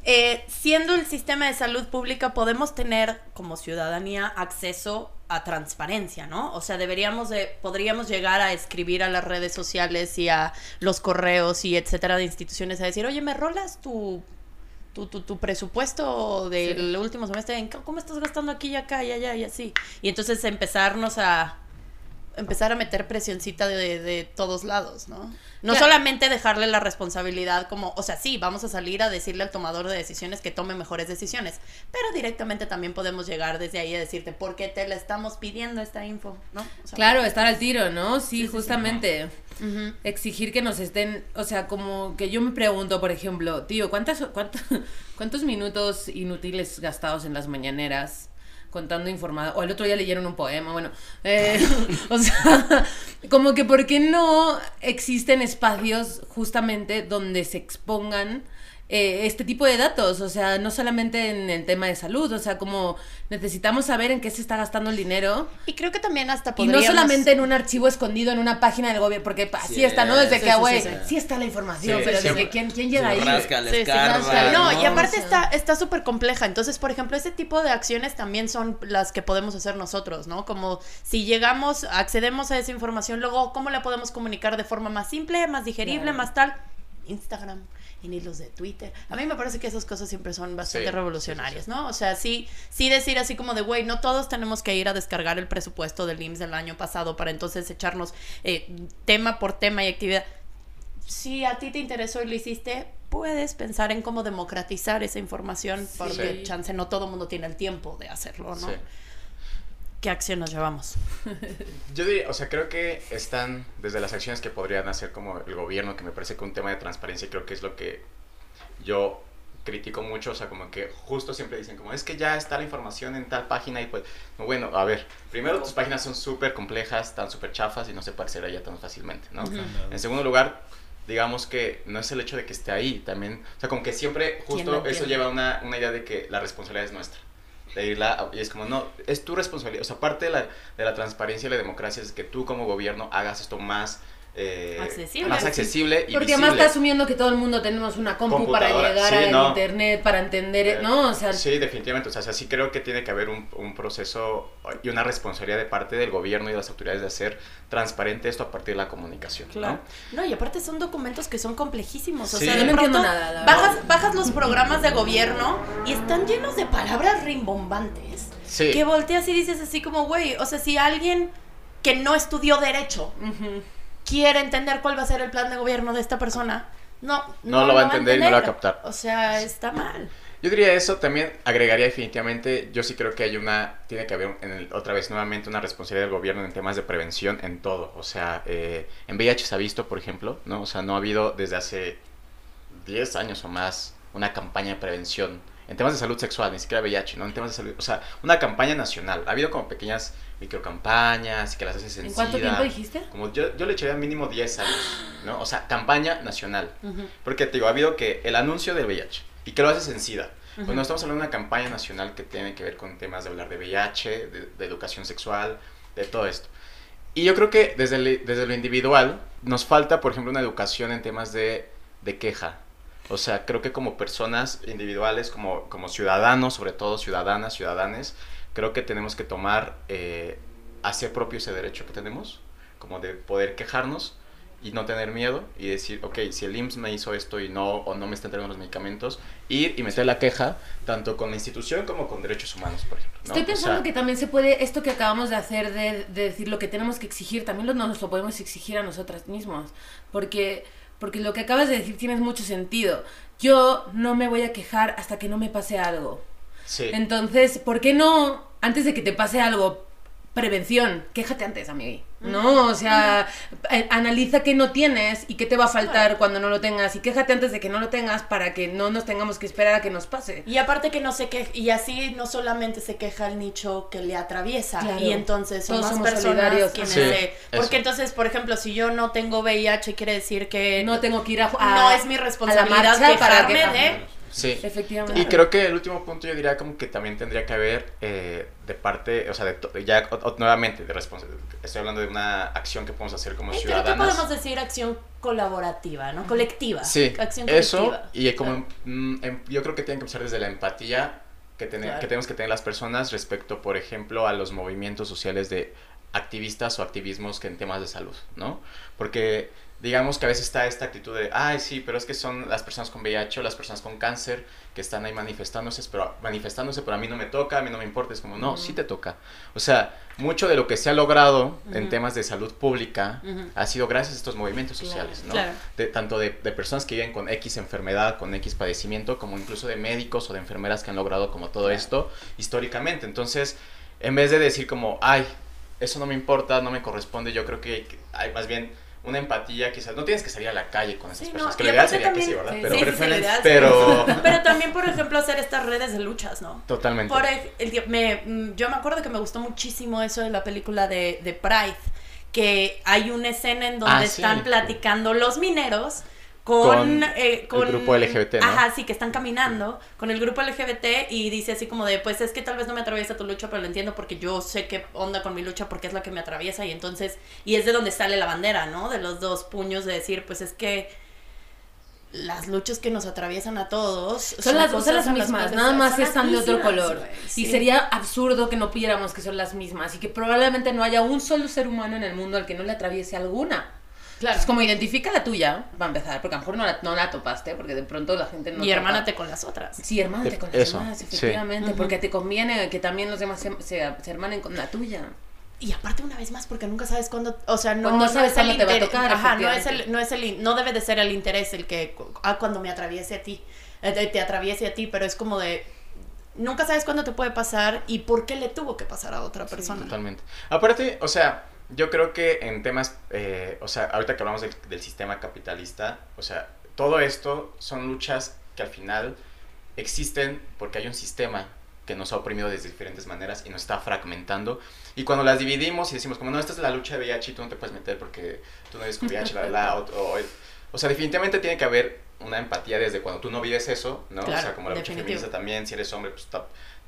Eh, siendo el sistema de salud pública, podemos tener como ciudadanía acceso a transparencia, ¿no? O sea, deberíamos de, podríamos llegar a escribir a las redes sociales y a los correos y etcétera de instituciones a decir, oye, ¿me rolas tu, tu, tu, tu presupuesto del sí. último semestre? ¿Cómo estás gastando aquí y acá y allá y así? Y entonces empezarnos a empezar a meter presioncita de, de todos lados, ¿no? No claro. solamente dejarle la responsabilidad como, o sea, sí, vamos a salir a decirle al tomador de decisiones que tome mejores decisiones, pero directamente también podemos llegar desde ahí a decirte, ¿por qué te la estamos pidiendo esta info? ¿no? O sea, claro, estar al tiro, ¿no? Sí, sí justamente. Sí. Exigir que nos estén, o sea, como que yo me pregunto, por ejemplo, tío, ¿cuántas, cuántos, cuántos minutos inútiles gastados en las mañaneras? Contando informada, o el otro día leyeron un poema, bueno, eh, o sea, como que ¿por qué no existen espacios justamente donde se expongan eh, este tipo de datos, o sea, no solamente en el tema de salud, o sea, como necesitamos saber en qué se está gastando el dinero. Y creo que también hasta podríamos... Y no solamente en un archivo escondido en una página del gobierno, porque así sí, está, ¿no? Desde sí, que, güey, sí, sí, está la información, pero desde quién, quién llega ahí. Rasca, escarba, no, no, y aparte está está súper compleja, entonces, por ejemplo, ese tipo de acciones también son las que podemos hacer nosotros, ¿no? Como si llegamos, accedemos a esa información, luego, ¿cómo la podemos comunicar de forma más simple, más digerible, claro. más tal? Instagram en hilos de Twitter. A mí me parece que esas cosas siempre son bastante sí, revolucionarias, sí, sí, ¿no? O sea, sí, sí decir así como de, güey, no todos tenemos que ir a descargar el presupuesto del IMSS del año pasado para entonces echarnos eh, tema por tema y actividad. Si a ti te interesó y lo hiciste, puedes pensar en cómo democratizar esa información, porque chance no todo el mundo tiene el tiempo de hacerlo, ¿no? ¿Qué acción nos llevamos? Yo diría, o sea, creo que están desde las acciones que podrían hacer como el gobierno, que me parece que un tema de transparencia creo que es lo que yo critico mucho, o sea, como que justo siempre dicen como, es que ya está la información en tal página y pues, bueno, a ver, primero tus páginas son súper complejas, están súper chafas y no se puede acceder a ella tan fácilmente, ¿no? En segundo lugar, digamos que no es el hecho de que esté ahí, también, o sea, como que siempre justo eso lleva a una, una idea de que la responsabilidad es nuestra de y es como no es tu responsabilidad o sea parte de la, de la transparencia y la democracia es que tú como gobierno hagas esto más eh, Accesible. más accesible y Porque además está asumiendo que todo el mundo tenemos una compu para llegar sí, al no. internet, para entender, Eh, ¿no? O sea, sí, definitivamente. O sea, sí creo que tiene que haber un, un proceso y una responsabilidad de parte del gobierno y de las autoridades de hacer transparente esto a partir de la comunicación. Claro. ¿no? No, y aparte son documentos que son complejísimos. O Sí. sea, Yo de no pronto entiendo nada, la bajas, bajas los programas de gobierno y están llenos de palabras rimbombantes. Sí. Que volteas y dices así como, güey, o sea, si alguien que no estudió derecho. Quiere entender cuál va a ser el plan de gobierno de esta persona, no, No lo va a entender y no lo va a captar. O sea, está mal. Yo diría eso, también agregaría definitivamente, yo sí creo que hay una, tiene que haber en el- otra vez nuevamente una responsabilidad del gobierno en temas de prevención en todo. O sea, eh, en VIH se ha visto, por ejemplo, ¿no? O sea, no ha habido desde hace 10 años o más una campaña de prevención en temas de salud sexual, ni siquiera VIH, ¿no? En temas de salud, o sea, una campaña nacional. Ha habido como pequeñas microcampañas y que las haces en ¿En cuánto tiempo dijiste? Como yo, yo le echaría mínimo 10 años, ¿no? O sea, campaña nacional. Porque te digo, ha habido que el anuncio del VIH y que lo haces en SIDA. Cuando estamos hablando de una campaña nacional que tiene que ver con temas de hablar de VIH, de, de educación sexual, de todo esto. Y yo creo que desde, el- desde lo individual nos falta, por ejemplo, una educación en temas de, de queja. O sea, creo que como personas individuales, como, como ciudadanos, sobre todo ciudadanas, ciudadanes, creo que tenemos que tomar, eh, hacer propio ese derecho que tenemos, como de poder quejarnos y no tener miedo y decir, ok, si el IMSS me hizo esto y no, o no me está entregando los medicamentos, ir y meter la queja, tanto con la institución como con derechos humanos, por ejemplo. ¿no? Estoy O pensando sea, que también se puede, esto que acabamos de hacer, de, de decir lo que tenemos que exigir, también lo, nos lo podemos exigir a nosotras mismos. Porque, porque lo que acabas de decir tiene mucho sentido. Yo no me voy a quejar hasta que no me pase algo. Sí. Entonces, ¿por qué no, antes de que te pase algo, prevención? Quéjate antes, amigo. ¿No? O sea, eh, analiza qué no tienes y qué te va a faltar cuando no lo tengas. Y quéjate antes de que no lo tengas para que no nos tengamos que esperar a que nos pase. Y aparte que no se queja, y así no solamente se queja el nicho que le atraviesa, Claro. y entonces son Todos más somos personas solidarios. quienes Sí, se... eso. Porque entonces, por ejemplo, si yo no tengo VIH, quiere decir que No tengo que ir a, a- no es mi a la responsabilidad para que- de... Sí. Efectivamente. Y creo que el último punto yo diría como que también tendría que haber eh, de parte, o sea, de ya o- o- nuevamente de. Estoy hablando de una acción que podemos hacer como Eh, Creo que podemos decir acción colaborativa, ¿no? Colectiva. Sí, acción eso colectiva. y como mm, em- yo creo que tiene que empezar desde la empatía que, tener- Claro. que tenemos que tener las personas respecto, por ejemplo, a los movimientos sociales de activistas o activismos que en temas de salud, ¿no? Porque digamos que a veces está esta actitud de, ay, sí, pero es que son las personas con VIH o las personas con cáncer que están ahí manifestándose, pero manifestándose, pero a mí no me toca, a mí no me importa, es como, no, sí te toca. O sea, mucho de lo que se ha logrado en temas de salud pública ha sido gracias a estos movimientos sociales, ¿no? claro. de- tanto de, de personas que viven con X enfermedad, con X padecimiento, como incluso de médicos o de enfermeras que han logrado como todo esto históricamente. Entonces, en vez de decir como, ay, eso no me importa, no me corresponde, yo creo que hay más bien una empatía, quizás, no tienes que salir a la calle con esas Sí, personas, no, que ideal aparte sería que sí, ¿verdad? sí, pero, sí, ideal también, por ejemplo, hacer estas redes de luchas, ¿no? totalmente. Por el, tie- me, mm, yo me acuerdo que me gustó muchísimo eso de la película de, de Pride, que hay una escena en donde Ah, están platicando los mineros con, Con eh, el con- grupo LGBT, ¿no? Ajá, sí, que están caminando con el grupo LGBT y dice así como de, pues es que tal vez no me atraviesa tu lucha, pero lo entiendo porque yo sé qué onda con mi lucha porque es la que me atraviesa y entonces, y es de donde sale la bandera, ¿no? De los dos puños de decir, pues es que las luchas que nos atraviesan a todos Son las, cosas son las mismas, nada más son están de otro color. Y sería absurdo que no pidiéramos que son las mismas y que probablemente no haya un solo ser humano en el mundo al que no le atraviese alguna. Claro. Es como identifica la tuya, va a empezar, porque a lo mejor no la, no la topaste, porque de pronto la gente no y topa. hermánate con las otras. Sí, hermánate con las Eso, demás, sí. efectivamente, porque te conviene que también los demás se, se, se hermanen con la tuya. Y aparte una vez más porque nunca sabes cuándo, o sea, no, no sabes cuándo te va a interés- tocar, Ajá, no es el no es el no debe de ser el interés el que ah cuando me atraviese a ti, eh, te, te atraviese a ti, pero es como de nunca sabes cuándo te puede pasar y por qué le tuvo que pasar a otra persona. Totalmente. Aparte, o sea, yo creo que en temas, eh, o sea, ahorita que hablamos del, del sistema capitalista, o sea, todo esto son luchas que al final existen porque hay un sistema que nos ha oprimido de diferentes maneras y nos está fragmentando. Y cuando las dividimos y decimos como, no, esta es la lucha de VIH tú no te puedes meter porque tú no eres con VIH, la, la, o, o- o sea, definitivamente tiene que haber una empatía desde cuando tú no vives eso, ¿no? o sea, como la lucha feminista también, si eres hombre, pues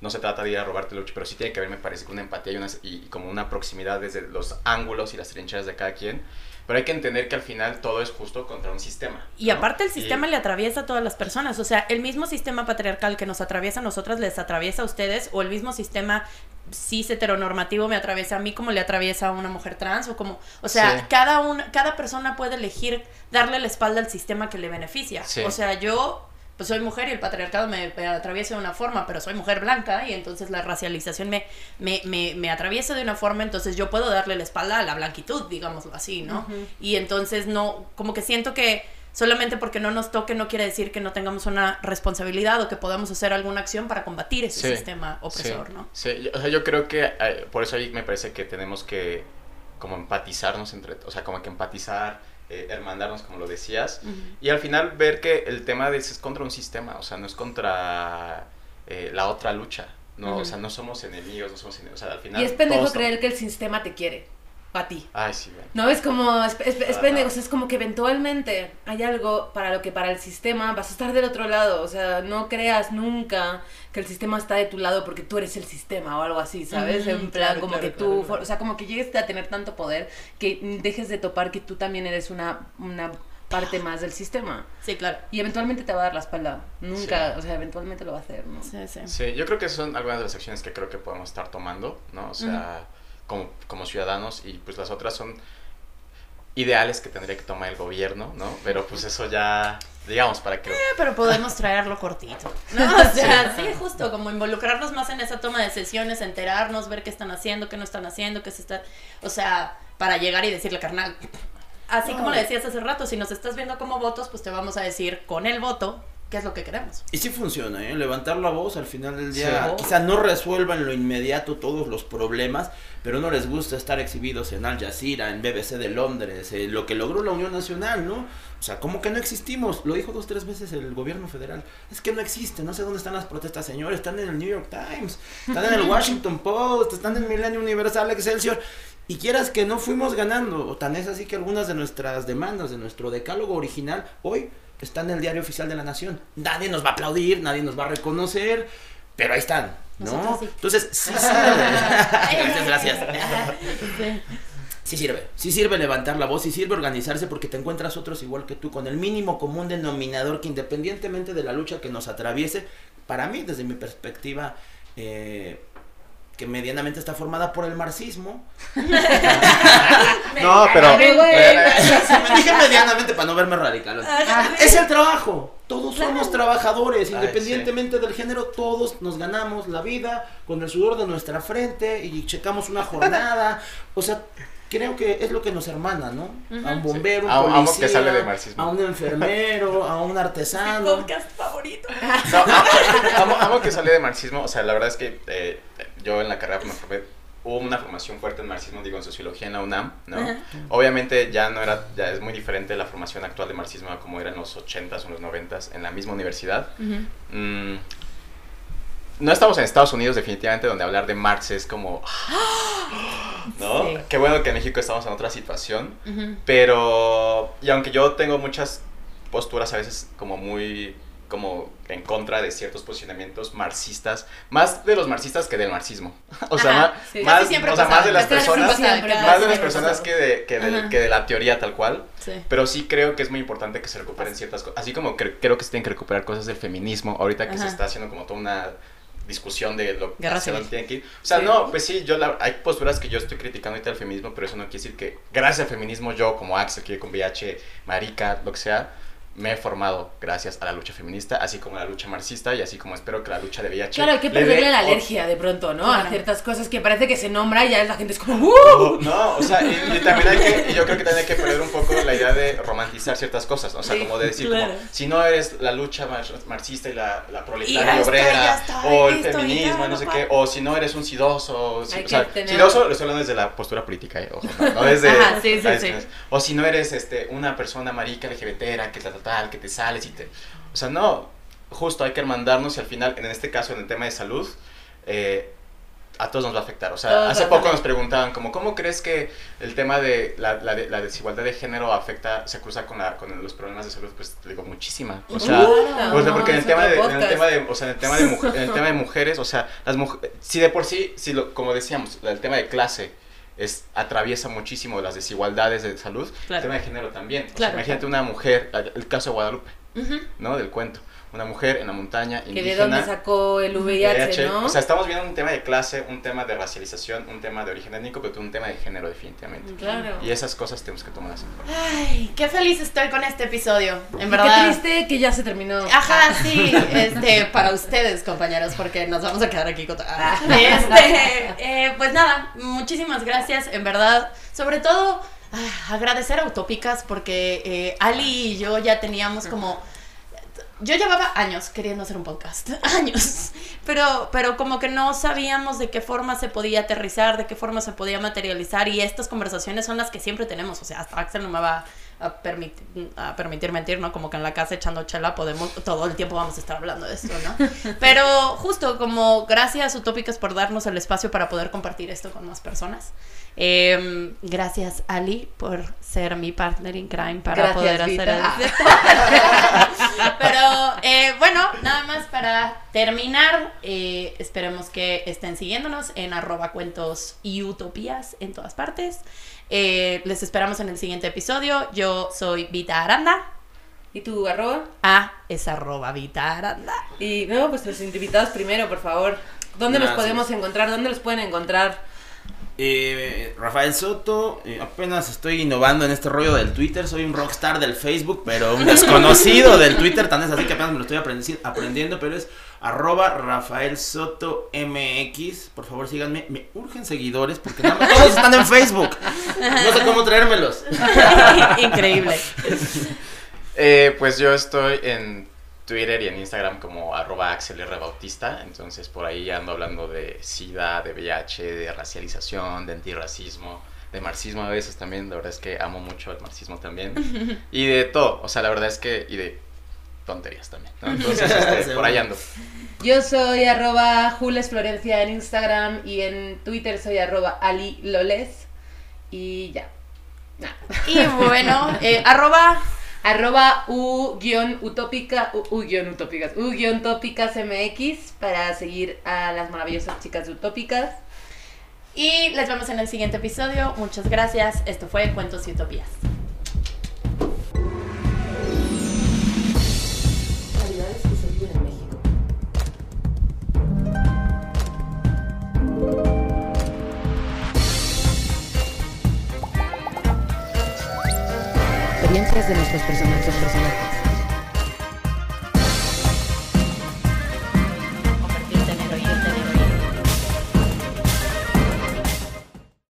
no se trata de ir a robarte lucha, pero sí tiene que haber, me parece, que una empatía y, una, y como una proximidad desde los ángulos y las trincheras de cada quien pero hay que entender que al final todo es justo contra un sistema. Y aparte el sistema le atraviesa a todas las personas, o sea, el mismo sistema patriarcal que nos atraviesa a nosotras les atraviesa a ustedes, o el mismo sistema cis heteronormativo me atraviesa a mí como le atraviesa a una mujer trans o como, o sea, cada una, cada persona puede elegir darle la espalda al sistema que le beneficia. O sea, yo pues soy mujer y el patriarcado me, atraviesa de una forma, pero soy mujer blanca y entonces la racialización me, me, me, atraviesa de una forma, entonces yo puedo darle la espalda a la blanquitud, digámoslo así, ¿no? Y entonces no, como que siento que solamente porque no nos toque no quiere decir que no tengamos una responsabilidad o que podamos hacer alguna acción para combatir ese sistema opresor, ¿no? Sí, o sea, yo creo que eh, por eso ahí me parece que tenemos que como empatizarnos entre, o sea, como que empatizar eh, hermandarnos, como lo decías, y al final ver que el tema de es contra un sistema, o sea, no es contra eh, la otra lucha, no, o sea, no somos enemigos, no somos enemigos, o sea, al final... Y es pendejo creer que el sistema te quiere para ti. Ay, sí, No, es como, es, es, pendejo, es como que eventualmente hay algo para lo que para el sistema vas a estar del otro lado, o sea, no creas nunca que el sistema está de tu lado porque tú eres el sistema o algo así, ¿sabes? en plan, como que tú, o sea, como que llegues a tener tanto poder que dejes de topar que tú también eres una, una parte más del sistema. Sí, claro. Y eventualmente te va a dar la espalda. Nunca, o sea, eventualmente lo va a hacer, ¿no? Sí, sí. Sí, yo creo que son algunas de las acciones que creo que podemos estar tomando, ¿no? O sea como, ciudadanos y pues las otras son ideales que tendría que tomar el gobierno, ¿no? Pero pues eso ya, digamos, para que... Eh, pero podemos traerlo cortito, ¿no? O sea, sí. justo, como involucrarnos más en esa toma de decisiones, enterarnos, ver qué están haciendo, qué no están haciendo, qué se está... O sea, para llegar y decirle, carnal, así como le decías hace rato, si nos estás viendo como votos, pues te vamos a decir con el voto qué es lo que queremos. Y sí funciona, ¿eh? Levantar la voz al final del día. Quizá no resuelva en lo inmediato todos los problemas, pero no les gusta estar exhibidos en Al Jazeera, en BBC de Londres, eh, lo que logró la Unión Nacional, ¿no? O sea, como que no existimos. Lo dijo dos, tres veces el gobierno federal. Es que no existe. No sé dónde están las protestas, señores. Están en el New York Times. Están en el Washington Post. Están en Milenio Universal, Excelsior. Y quieras que no fuimos ganando. Tan es así que algunas de nuestras demandas, de nuestro decálogo original, hoy está en el diario oficial de la nación. Nadie nos va a aplaudir, nadie nos va a reconocer, pero ahí están, ¿no? Entonces, sí sirve. Muchas gracias. Sí sirve, sí sirve levantar la voz, sí sirve organizarse porque te encuentras otros igual que tú, con el mínimo común denominador que independientemente de la lucha que nos atraviese, para mí, desde mi perspectiva, eh, que medianamente está formada por el marxismo. no, pero dije medianamente para no verme radical. es el trabajo. Todos somos trabajadores, independientemente del género, todos nos ganamos la vida con el sudor de nuestra frente y checamos una jornada. O sea, creo que es lo que nos hermana, ¿no? A un bombero, un policía, a un enfermero, a un artesano. Mi podcast favorito. amo, que sale de marxismo, o sea, la verdad es que eh, yo en la carrera me formé, hubo una formación fuerte en marxismo, digo, en sociología en la UNAM, ¿no? Obviamente ya no era, ya es muy diferente la formación actual de marxismo a como era en los 80s o los 90s en la misma universidad no estamos en Estados Unidos definitivamente donde hablar de Marx es como... ¿No? Qué bueno que en México estamos en otra situación. Pero... Y aunque yo tengo muchas posturas a veces como muy como en contra de ciertos posicionamientos marxistas, más de los marxistas que del marxismo. O sea, más, de las personas, más de las personas que de, que, de, la teoría tal cual. Pero sí creo que es muy importante que se recuperen ciertas cosas. Así como creo que se tienen que recuperar cosas del feminismo, ahorita que se está haciendo como toda una discusión de lo que se tiene que ir. O sea, no, pues sí, yo hay posturas que yo estoy criticando ahorita al feminismo, pero eso no quiere decir que gracias al feminismo yo como Axel, que con VIH, marica, lo que sea, me he formado gracias a la lucha feminista, así como a la lucha marxista y así como espero que la lucha de VIH. Claro, hay que perderle la alergia de pronto, ¿no? A ciertas cosas que parece que se nombra y ya la gente es como ¡Uh! No, o sea, y, también hay que, y yo creo que también hay que perder un poco la idea de romantizar ciertas cosas, o sea, como de decir, como, si no eres la lucha marxista y la, la proletaria obrera, o el feminismo, no sé qué, o si no eres un sidoso, o sea, sidoso lo estoy hablando desde la postura política, ¿eh? Ojo, no, desde... sí, sí, sí. O si no eres este, una persona marica LGBTera que ta, tal, que te sales y te... O sea, no, justo hay que mandarnos y al final, en este caso, en el tema de salud, eh, a todos nos va a afectar. O sea, hace poco nos preguntaban como, ¿cómo crees que el tema de la, la, desigualdad de género afecta, se cruza con, la, con los problemas de salud? Pues digo, muchísima. O sea, porque en el, tema de, en el tema de, o sea, en el tema de, en el tema de mujeres, o sea, las mujeres, si de por sí, si lo, como decíamos, el tema de clase, es, atraviesa muchísimo las desigualdades de salud, Claro. el tema de género también. O sea, imagínate una mujer, el caso de Guadalupe, ¿no? Del cuento. Una mujer en la montaña Que indígena. de dónde sacó el VIH, VIH. ¿no? O sea, estamos viendo un tema de clase, un tema de racialización, un tema de origen étnico, pero un tema de género definitivamente. claro. Y esas cosas tenemos que tomarlas en cuenta. Ay, qué feliz estoy con este episodio, en Y verdad. Qué triste que ya se terminó. Ajá, sí, este, para ustedes, compañeros, porque nos vamos a quedar aquí con... Ah, Este, eh, pues nada, muchísimas gracias, en verdad, sobre todo ah, agradecer a Utópicas, porque eh, Ali y yo ya teníamos como... Yo llevaba años queriendo hacer un podcast, años, pero, pero como que no sabíamos de qué forma se podía aterrizar, de qué forma se podía materializar y estas conversaciones son las que siempre tenemos, o sea, hasta Axel no me va a, permit- a permitir mentir, ¿no? Como que en la casa echando chela podemos, todo el tiempo vamos a estar hablando de esto, ¿no? Pero justo como gracias Utópicas por darnos el espacio para poder compartir esto con más personas. Eh, gracias Ali por ser mi partner in crime para Gracias, poder Vita. hacer esto. Pero eh, bueno, nada más para terminar, eh, esperemos que estén siguiéndonos en arroba cuentos y utopías en todas partes. Eh, les esperamos en el siguiente episodio. Yo soy Vita Aranda. ¿Y tu arroba? A es arroba Vita Aranda. Y no, pues los invitados primero, por favor. ¿Dónde los podemos encontrar? ¿Dónde los pueden encontrar? Eh, Rafael Soto, eh, apenas estoy innovando en este rollo del Twitter, soy un rockstar del Facebook, pero un desconocido del Twitter, tan es así que apenas me lo estoy aprendi- aprendiendo, pero es arroba Rafael Soto MX, por favor síganme, me urgen seguidores porque nada más todos están en Facebook, no sé cómo traérmelos. Increíble. Eh, pues yo estoy en Twitter y en Instagram como arroba Axel R. Bautista, entonces por ahí ando hablando de SIDA, de VIH, de racialización, de antirracismo, de marxismo a veces también, la verdad es que amo mucho el marxismo también, y de todo, o sea, la verdad es que, y de tonterías también, ¿no? Entonces, este, por ahí ando. Yo soy arroba Jules Florencia en Instagram y en Twitter soy arroba Ali Loles. Y ya. Nah. Y bueno, eh, arroba Arroba U-utópica, U-utópicas, U-tópicas MX para seguir a las maravillosas chicas de Utópicas. y les vemos en el siguiente episodio. Muchas gracias. Esto fue Cuentos y Utopías. Experiencias de nuestros personajes. personajes.